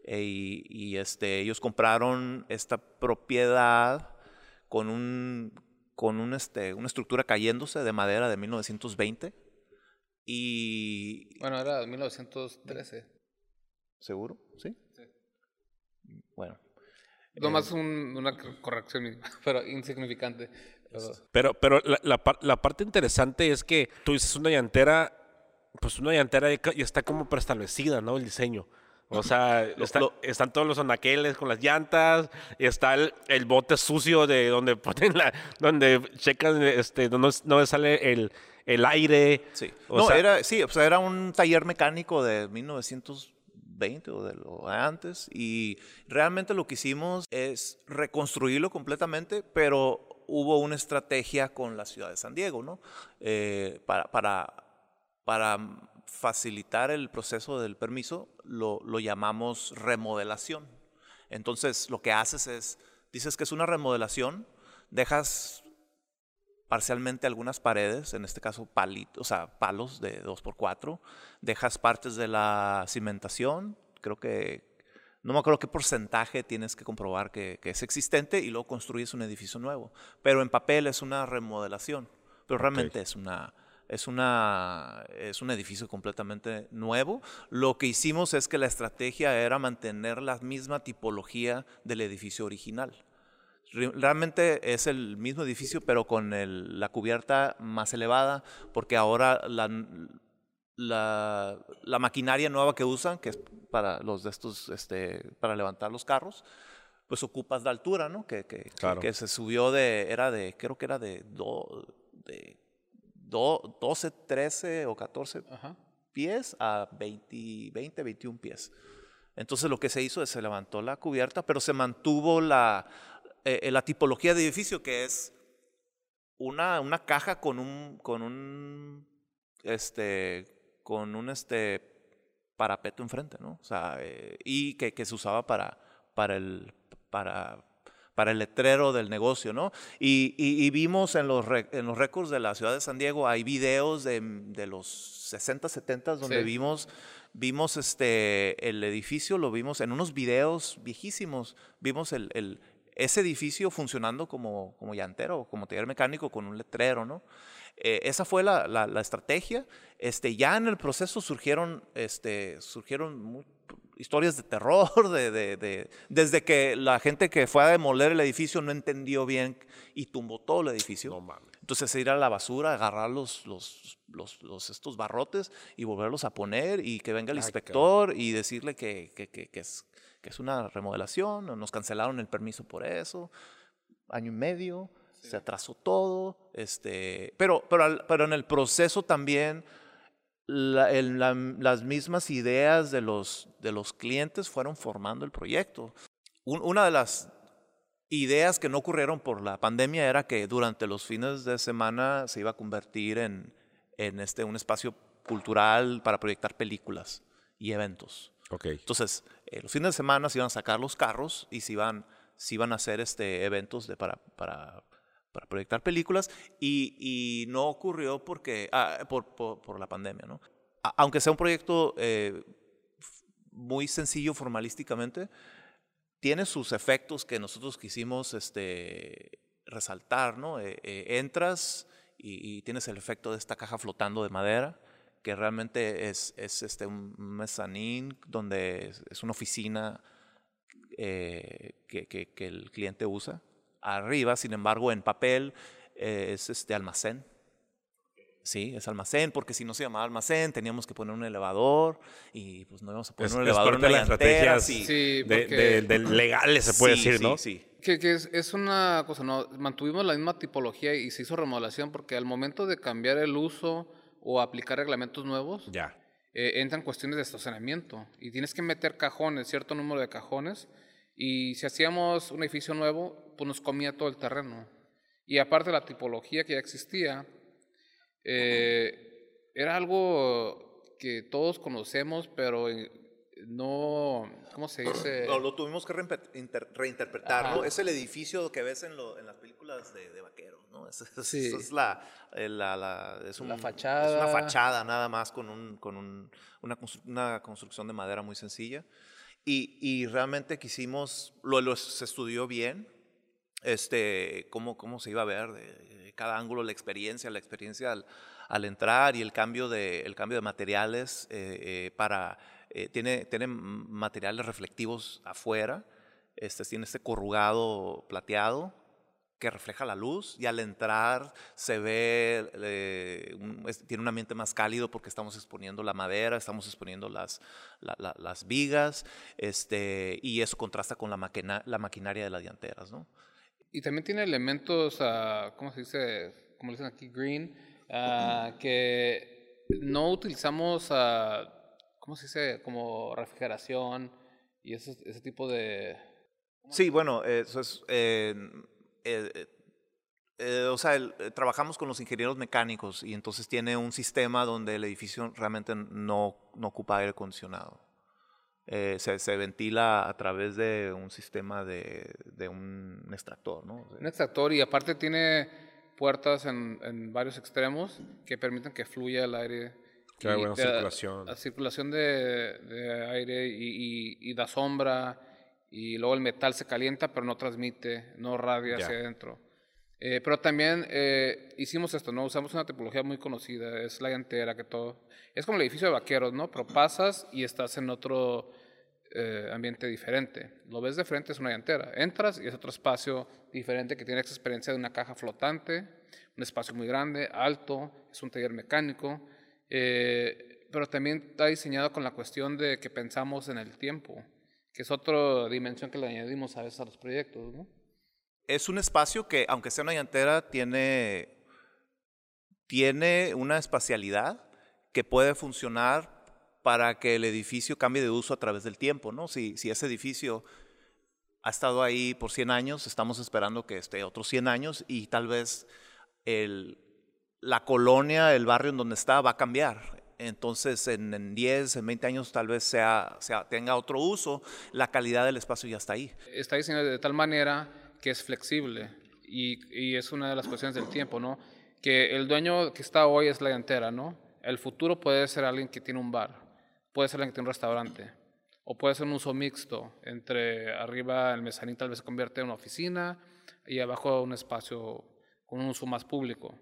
E, y, este, ellos compraron esta propiedad con, un, con un, este, una estructura cayéndose de madera de 1920. Y... Bueno, era de 1913. ¿Seguro? ¿Sí? Bueno. Nomás eh, una corrección, pero insignificante. Pero, pero la, la, la, parte interesante es que tú dices una llantera pues una llantera ya está como preestablecida, ¿no? El diseño. O sea, están todos los anaqueles con las llantas, está el, el, bote sucio de donde ponen la, donde checan, este, donde no sale el, el aire. Sí. no, era, sí, o sea, era un taller mecánico de 1920 o de lo antes y realmente lo que hicimos es reconstruirlo completamente, pero hubo una estrategia con la ciudad de San Diego, ¿no? Eh, para, para para facilitar el proceso del permiso, lo, llamamos remodelación. Entonces, lo que haces es, dices que es una remodelación, dejas parcialmente algunas paredes, en este caso palitos, o sea, palos de 2x4, dejas partes de la cimentación, creo que, no me acuerdo qué porcentaje tienes que comprobar que, es existente y luego construyes un edificio nuevo. Pero en papel es una remodelación, pero realmente es una es, una, es un edificio completamente nuevo. Lo que hicimos es que la estrategia era mantener la misma tipología del edificio original. Re- Realmente es el mismo edificio, pero con el- la cubierta más elevada, porque ahora la, la, la maquinaria nueva que usan, que es para los de estos, este, para levantar los carros, pues ocupas la altura, ¿no? Que, que, que- Claro. que se subió de, era de, creo que era de, do- de do- 12, 13 o 14 Ajá. pies a 20, 20, 21 pies. Entonces lo que se hizo es se levantó la cubierta, pero se mantuvo la, eh, eh, la tipología de edificio, que es una, una caja con un, con un, este, con un, este, parapeto enfrente, ¿no? O sea, eh, y que, que se usaba para, para el, para, para el letrero del negocio, ¿no? Y, y- y vimos en los, re- en los récords de la ciudad de San Diego, hay videos de, de los 60, 70 donde Sí. vimos, vimos este, el edificio, lo vimos en unos videos viejísimos, vimos el, el- ese edificio funcionando como, como llantero, como taller mecánico con un letrero, ¿no? Eh, esa fue la, la- la estrategia. Este, ya en el proceso surgieron, este, surgieron mu- historias de terror, de, de- de- desde que la gente que fue a demoler el edificio no entendió bien y tumbó todo el edificio. No mames. Entonces ir a la basura, agarrar los, los, los, los- estos barrotes y volverlos a poner y que venga el Ay, inspector y decirle que, que- que- que es, que es una remodelación, nos cancelaron el permiso por eso, año y medio, se atrasó todo, este, pero, pero, al- pero en el proceso también la- el- la- las mismas ideas de los, de los clientes fueron formando el proyecto. Un- una de las ideas que no ocurrieron por la pandemia era que durante los fines de semana se iba a convertir en, en este, un espacio cultural para proyectar películas y eventos. Ok. Entonces, eh, los fines de semana se iban a sacar los carros y se iban, se iban a hacer este, eventos de, para, para, para proyectar películas y, y no ocurrió porque, ah, por, por, por la pandemia. ¿no? A- aunque sea un proyecto eh, muy sencillo formalísticamente, tiene sus efectos que nosotros quisimos este, resaltar. ¿no? Eh, eh, entras y, y tienes el efecto de esta caja flotando de madera que realmente es, es este, un mezanín donde es, es una oficina eh, que, que- que el cliente usa. Arriba, sin embargo, en papel eh, es este almacén. Sí, es almacén, porque si no se llamaba almacén, teníamos que poner un elevador y pues no íbamos a poner Es- un es elevador parte en de la las estrategias sí. Sí, De, porque- de- de legales, se puede Sí, decir, sí, ¿no? Sí, Que, que es, es una cosa, ¿no? Mantuvimos la misma tipología y se hizo remodelación porque al momento de cambiar el uso o aplicar reglamentos nuevos, Ya. eh, entran cuestiones de estacionamiento y tienes que meter cajones, cierto número de cajones. Y si hacíamos un edificio nuevo, pues nos comía todo el terreno. Y aparte la tipología que ya existía, eh, era algo que todos conocemos, pero eh, no, ¿cómo se dice? No, lo tuvimos que reimpe- inter- reinterpretar, Ajá. ¿no? Es el edificio que ves en, lo- en las películas de, de vaqueros, ¿no? Es, es- Sí. es la, eh, la, la- es La un- fachada. Es una fachada nada más con, un, con un- una, constru- una construcción de madera muy sencilla. Y, y realmente quisimos, lo, lo- se estudió bien, este, cómo, cómo se iba a ver de cada ángulo, la experiencia, la experiencia al, al entrar y el cambio de, el cambio de materiales eh, eh, para, eh, tiene, tiene materiales reflectivos afuera, este, tiene este corrugado plateado que refleja la luz y al entrar se ve, eh, un- es- tiene un ambiente más cálido porque estamos exponiendo la madera, estamos exponiendo las, la- la- las vigas este, y eso contrasta con la, maquina- la maquinaria de las dianteras. ¿no? Y también tiene elementos, ah, ¿cómo se dice? Como dicen aquí, green, ah, que no utilizamos, ah, ¿cómo se dice? Como refrigeración y ese, ese tipo de... Sí, bueno, eso es. eh, eh, eh, eh, o sea, el- eh, trabajamos con los ingenieros mecánicos y entonces tiene un sistema donde el edificio realmente no, no ocupa aire acondicionado. Eh, se, se ventila a través de un sistema de, de un extractor, ¿no? Un extractor y aparte tiene puertas en, en varios extremos que permiten que fluya el aire. Que haya buena circulación. La circulación de, de aire y, y- y da sombra y luego el metal se calienta pero no transmite, no radia hacia adentro. Eh, pero también eh, hicimos esto, ¿no? Usamos una tipología muy conocida, es la llantera, que todo... Es como el edificio de vaqueros, ¿no? Pero pasas y estás en otro... eh, ambiente diferente. Lo ves de frente, es una llantera. Entras y es otro espacio diferente que tiene esa experiencia de una caja flotante, un espacio muy grande, alto, es un taller mecánico, pero también está diseñado con la cuestión de que pensamos en el tiempo, es otra dimensión que le añadimos a veces a los proyectos. ¿no? Es un espacio que, aunque sea una llantera, tiene, tiene una espacialidad que puede funcionar para que el edificio cambie de uso a través del tiempo, ¿no? Si, si ese edificio ha estado ahí por 100 años, estamos esperando que esté otros 100 años y tal vez el, la colonia, el barrio en donde está va a cambiar. Entonces, en, en 10, en 20 años tal vez sea, tenga otro uso, la calidad del espacio ya está ahí. Está diseñado de tal manera que es flexible y, es una de las cuestiones del tiempo, ¿no? Que el dueño que está hoy es la llantera, ¿no? El futuro puede ser alguien que tiene un bar, puede ser alguien que tiene un restaurante, o puede ser un uso mixto, entre arriba el mezanín tal vez se convierte en una oficina y abajo un espacio con un uso más público.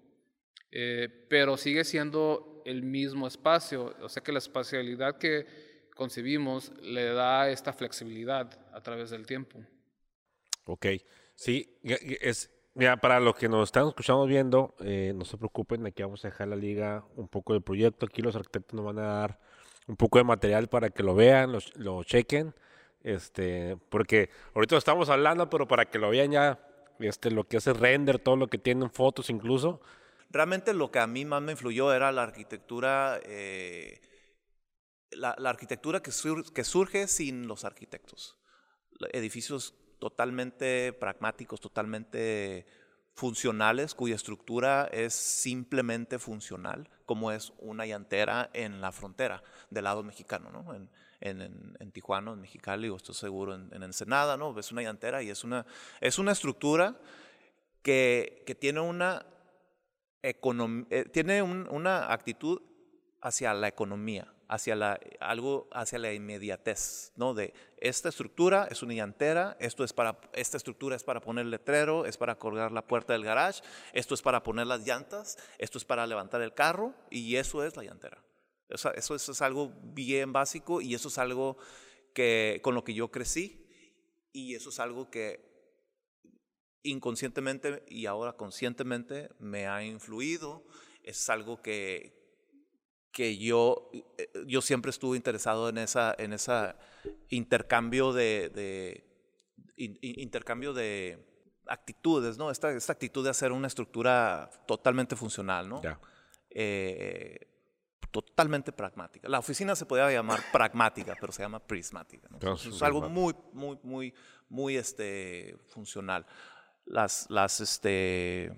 Eh, pero sigue siendo el mismo espacio, o sea que la espacialidad que concebimos le da esta flexibilidad a través del tiempo. Ok, sí, es, mira, para los que nos están escuchando viendo, eh, no se preocupen, aquí vamos a dejar la liga un poco del proyecto, aquí los arquitectos nos van a dar un poco de material para que lo vean, lo, lo chequen, este, porque ahorita estamos hablando, pero para que lo vean ya, este, lo que hace render, todo lo que tienen fotos incluso. Realmente lo que a mí más me influyó era la arquitectura, eh, la, arquitectura que, sur, que surge sin los arquitectos. Edificios totalmente pragmáticos, totalmente funcionales, cuya estructura es simplemente funcional, como es una llantera en la frontera del lado mexicano, ¿no? En, en, en, Tijuana, en Mexicali, o estoy seguro en, en, Ensenada, ¿no? Ves una llantera y es una, es una estructura que, que tiene una, eh, tiene un, una actitud hacia la economía, hacia la, algo hacia la inmediatez, ¿no? De esta estructura es una llantera, esto es para, esta estructura es para poner letrero, es para colgar la puerta del garage, esto es para poner las llantas, esto es para levantar el carro y eso es la llantera. Eso, eso, eso es algo bien básico y eso es algo que, con lo que yo crecí y eso es algo que inconscientemente y ahora conscientemente me ha influido, es algo que, que yo, eh, yo siempre estuve interesado en esa, en esa intercambio de, de in, intercambio de actitudes, ¿no? Esta, esta, actitud de hacer una estructura totalmente funcional, ¿no? Yeah. Eh, totalmente pragmática. La oficina se podía llamar pragmática, pero se llama prismática. es algo muy, muy, muy, muy este, funcional. Las, las, este,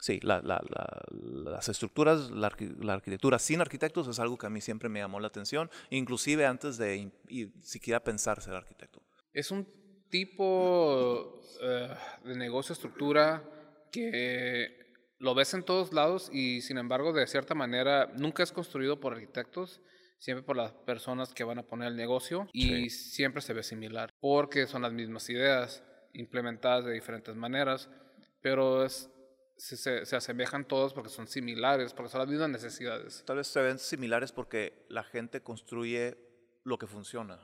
Sí, la, la, la, las estructuras, la, arquitectura sin arquitectos es algo que a mí siempre me llamó la atención, inclusive antes de y, siquiera pensar ser arquitecto. Es un tipo uh, de negocio, estructura, que lo ves en todos lados y sin embargo de cierta manera nunca es construido por arquitectos, siempre por las personas que van a poner el negocio y sí. siempre se ve similar, porque son las mismas ideas implementadas de diferentes maneras, pero es se, se, se, asemejan todos porque son similares, porque son las mismas necesidades. Tal vez se ven similares porque la gente construye lo que funciona.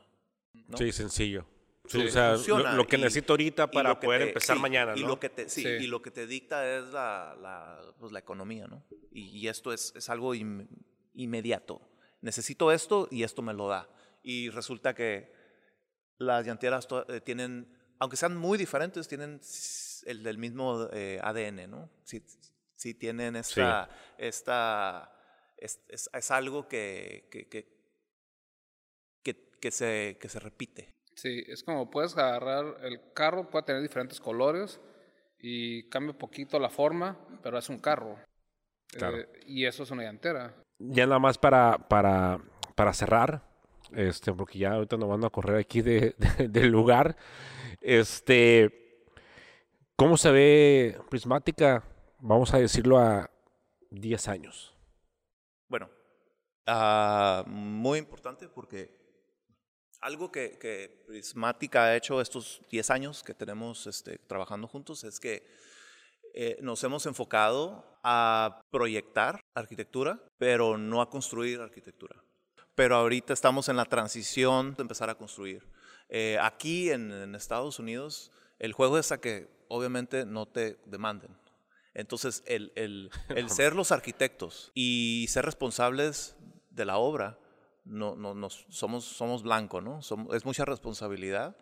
¿no? Sí, sencillo. Sí, o sea, lo, lo, que y, necesito ahorita para poder te, empezar sí, mañana, y ¿no? Lo que te, sí, y lo que te dicta es la, la, pues la economía, ¿no? Y, y esto es, es algo in, inmediato. Necesito esto y esto me lo da. Y resulta que las llanteras eh, tienen, aunque sean muy diferentes, tienen el del mismo eh, ADN, ¿no? Sí, sí tienen esta, sí. esta es, es, es, algo que, que, que, que, se, que se repite. Sí, es como puedes agarrar, el carro puede tener diferentes colores y cambia un poquito la forma, pero es un carro. Claro. Eh, y eso es una llantera. Ya nada más para, para, para cerrar, este, porque ya ahorita nos van a correr aquí de, de, del lugar. Este, ¿Cómo se ve Prismática? Vamos a decirlo a 10 años. Bueno, uh, muy importante porque algo que, que, Prismática ha hecho estos 10 años que tenemos este, trabajando juntos es que eh, nos hemos enfocado a proyectar arquitectura, pero no a construir arquitectura. pero ahorita estamos en la transición de empezar a construir. Eh, aquí en, en Estados Unidos, el juego es a que obviamente no te demanden. Entonces, el, el, el ser los arquitectos y ser responsables de la obra, no, no, nos, somos, somos blanco, ¿no? Somos- es mucha responsabilidad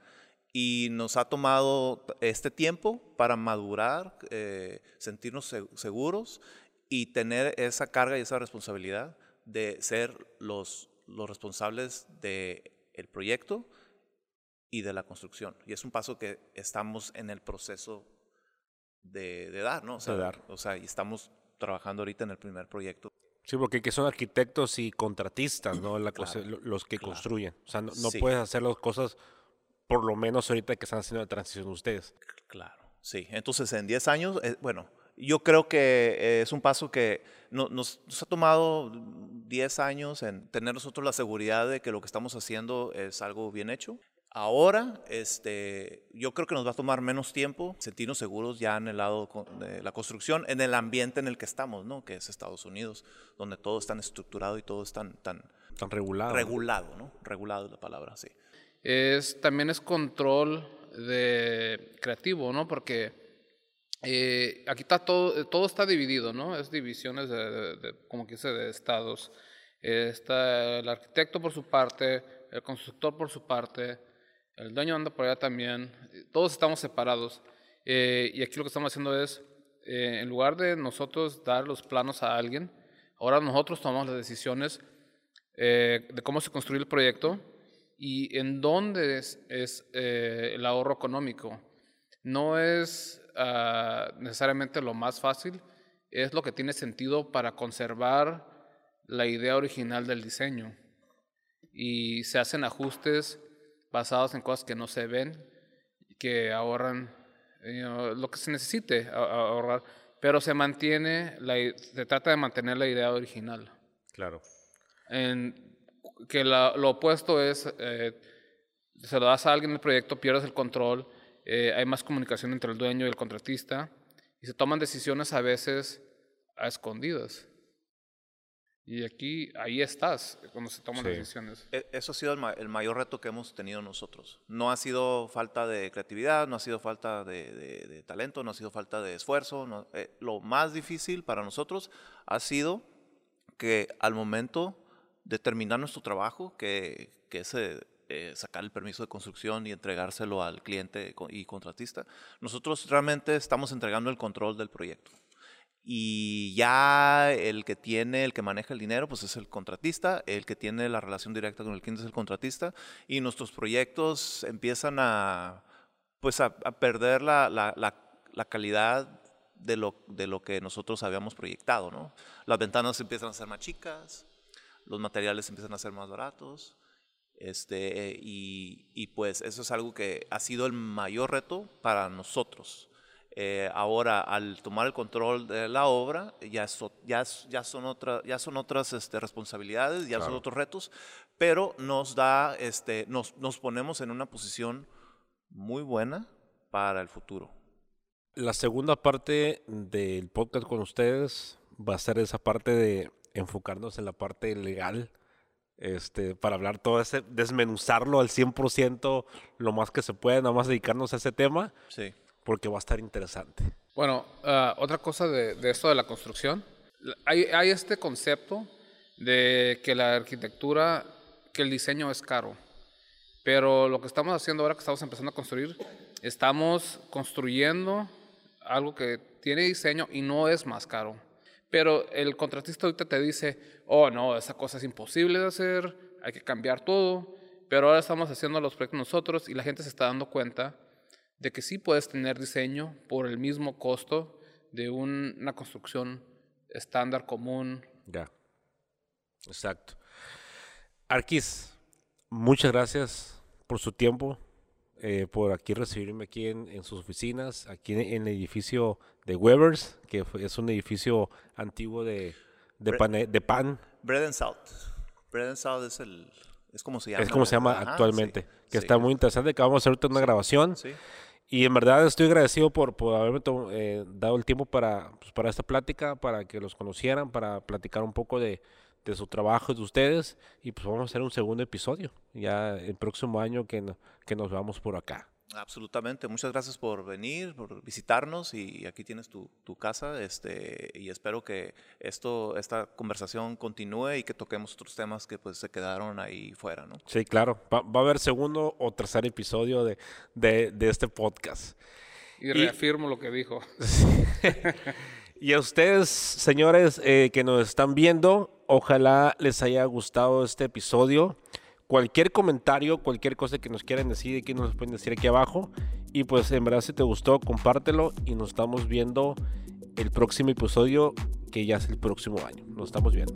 y nos ha tomado este tiempo para madurar, eh, sentirnos se- seguros y tener esa carga y esa responsabilidad de ser los, los responsables del proyecto y de la construcción. Y es un paso que estamos en el proceso de, de dar, ¿no? O sea, De dar. O sea, y estamos trabajando ahorita en el primer proyecto. Sí, porque que son arquitectos y contratistas, ¿no? La Claro, lo- los que claro. construyen. O sea, no, no Sí. puedes hacer las cosas, por lo menos ahorita que están haciendo la transición ustedes. Claro, sí. Entonces, en 10 años, eh, bueno, yo creo que eh, es un paso que no- nos, nos ha tomado 10 años en tener nosotros la seguridad de que lo que estamos haciendo es algo bien hecho. Ahora, este, yo creo que nos va a tomar menos tiempo sentirnos seguros ya en el lado de la construcción, en el ambiente en el que estamos, ¿no? Que es Estados Unidos, donde todo es tan estructurado y todo es tan, regulados. regulado, ¿no? Regulado es la palabra, sí. es también es control de creativo, ¿no? Porque eh, aquí está todo, todo está dividido, ¿no? Es divisiones de, de- de- como que dice, de estados. Eh, está el arquitecto por su parte, el constructor por su parte, el dueño anda por allá también. eh, Todos estamos separados. Eh, y aquí lo que estamos haciendo es, eh, en lugar de nosotros dar los planos a alguien, ahora nosotros tomamos las decisiones de cómo se construye el proyecto y en dónde es, el ahorro económico. No es ah, necesariamente lo más fácil, es lo que tiene sentido para conservar la idea original del diseño. Y se hacen ajustes basados en cosas que no se ven, que ahorran you know, lo que se necesite ahorrar, pero se mantiene, la se trata de mantener la idea original. Claro. En- que la- lo opuesto es, eh, se lo das a alguien en el proyecto, pierdes el control, eh, hay más comunicación entre el dueño y el contratista, y se toman decisiones a veces a escondidas. Y aquí, ahí estás, cuando se toman las decisiones. E- Eso ha sido el, ma- el mayor reto que hemos tenido nosotros. No ha sido falta de creatividad, no ha sido falta de, de- de talento, no ha sido falta de esfuerzo. no- eh, lo más difícil para nosotros ha sido que al momento de terminar nuestro trabajo, que, que es eh, eh, sacar el permiso de construcción y entregárselo al cliente y contratista, nosotros realmente estamos entregando el control del proyecto. Y ya el que tiene, el que maneja el dinero, pues es el contratista, el que tiene la relación directa con el cliente es el contratista, y nuestros proyectos empiezan a, pues a, perder la, la- la- la calidad de lo, de lo que nosotros habíamos proyectado, ¿no? Las ventanas empiezan a ser más chicas, los materiales empiezan a ser más baratos, este, y, y pues eso es algo que ha sido el mayor reto para nosotros. Eh, ahora, al tomar el control de la obra, ya, so- ya, ya son, otra, ya son otras este, responsabilidades, ya son Claro. otros retos, pero nos da, este, nos, nos ponemos en una posición muy buena para el futuro. La segunda parte del podcast con ustedes va a ser esa parte de enfocarnos en la parte legal, este, para hablar todo ese, desmenuzarlo al 100% lo más que se puede, nada más dedicarnos a ese tema, Sí. Porque va a estar interesante. Bueno, ah, otra cosa de, de esto de la construcción, hay, hay este concepto de que la arquitectura, que el diseño es caro, pero lo que estamos haciendo ahora que estamos empezando a construir, estamos construyendo algo que tiene diseño y no es más caro. Pero el contratista ahorita te dice, oh no, esa cosa es imposible de hacer, hay que cambiar todo, pero ahora estamos haciendo los proyectos nosotros y la gente se está dando cuenta de que sí puedes tener diseño por el mismo costo de un- una construcción estándar común. Ya. Exacto. Arquis, muchas gracias por su tiempo, eh, por aquí recibirme aquí en, en sus oficinas, aquí en, en el edificio de Webers, que es un edificio antiguo de, de, pane- de pan, Bread and Salt. Bread and Salt es el... Es como se llama. es como se llama Ajá, actualmente, sí, que sí, está muy interesante, que vamos a hacer una grabación. Sí. Y en verdad estoy agradecido por, por haberme eh, dado el tiempo para, pues, para esta plática, para que los conocieran, para platicar un poco de, de su trabajo de ustedes y pues vamos a hacer un segundo episodio ya el próximo año que, que nos veamos por acá. Absolutamente, muchas gracias por venir, por visitarnos y aquí tienes tu, tu, casa este, y espero que esto, esta conversación continúe y que toquemos otros temas que pues se quedaron ahí fuera, ¿no? Sí, claro, va, va a haber segundo o tercer episodio de, de, de este podcast. Y reafirmo y, lo que dijo. y a ustedes, señores eh, que nos están viendo, ojalá les haya gustado este episodio cualquier comentario, cualquier cosa que nos quieran decir, aquí nos pueden decir aquí abajo. Y pues en verdad si te gustó, compártelo y nos estamos viendo el próximo episodio que ya es el próximo año. Nos estamos viendo.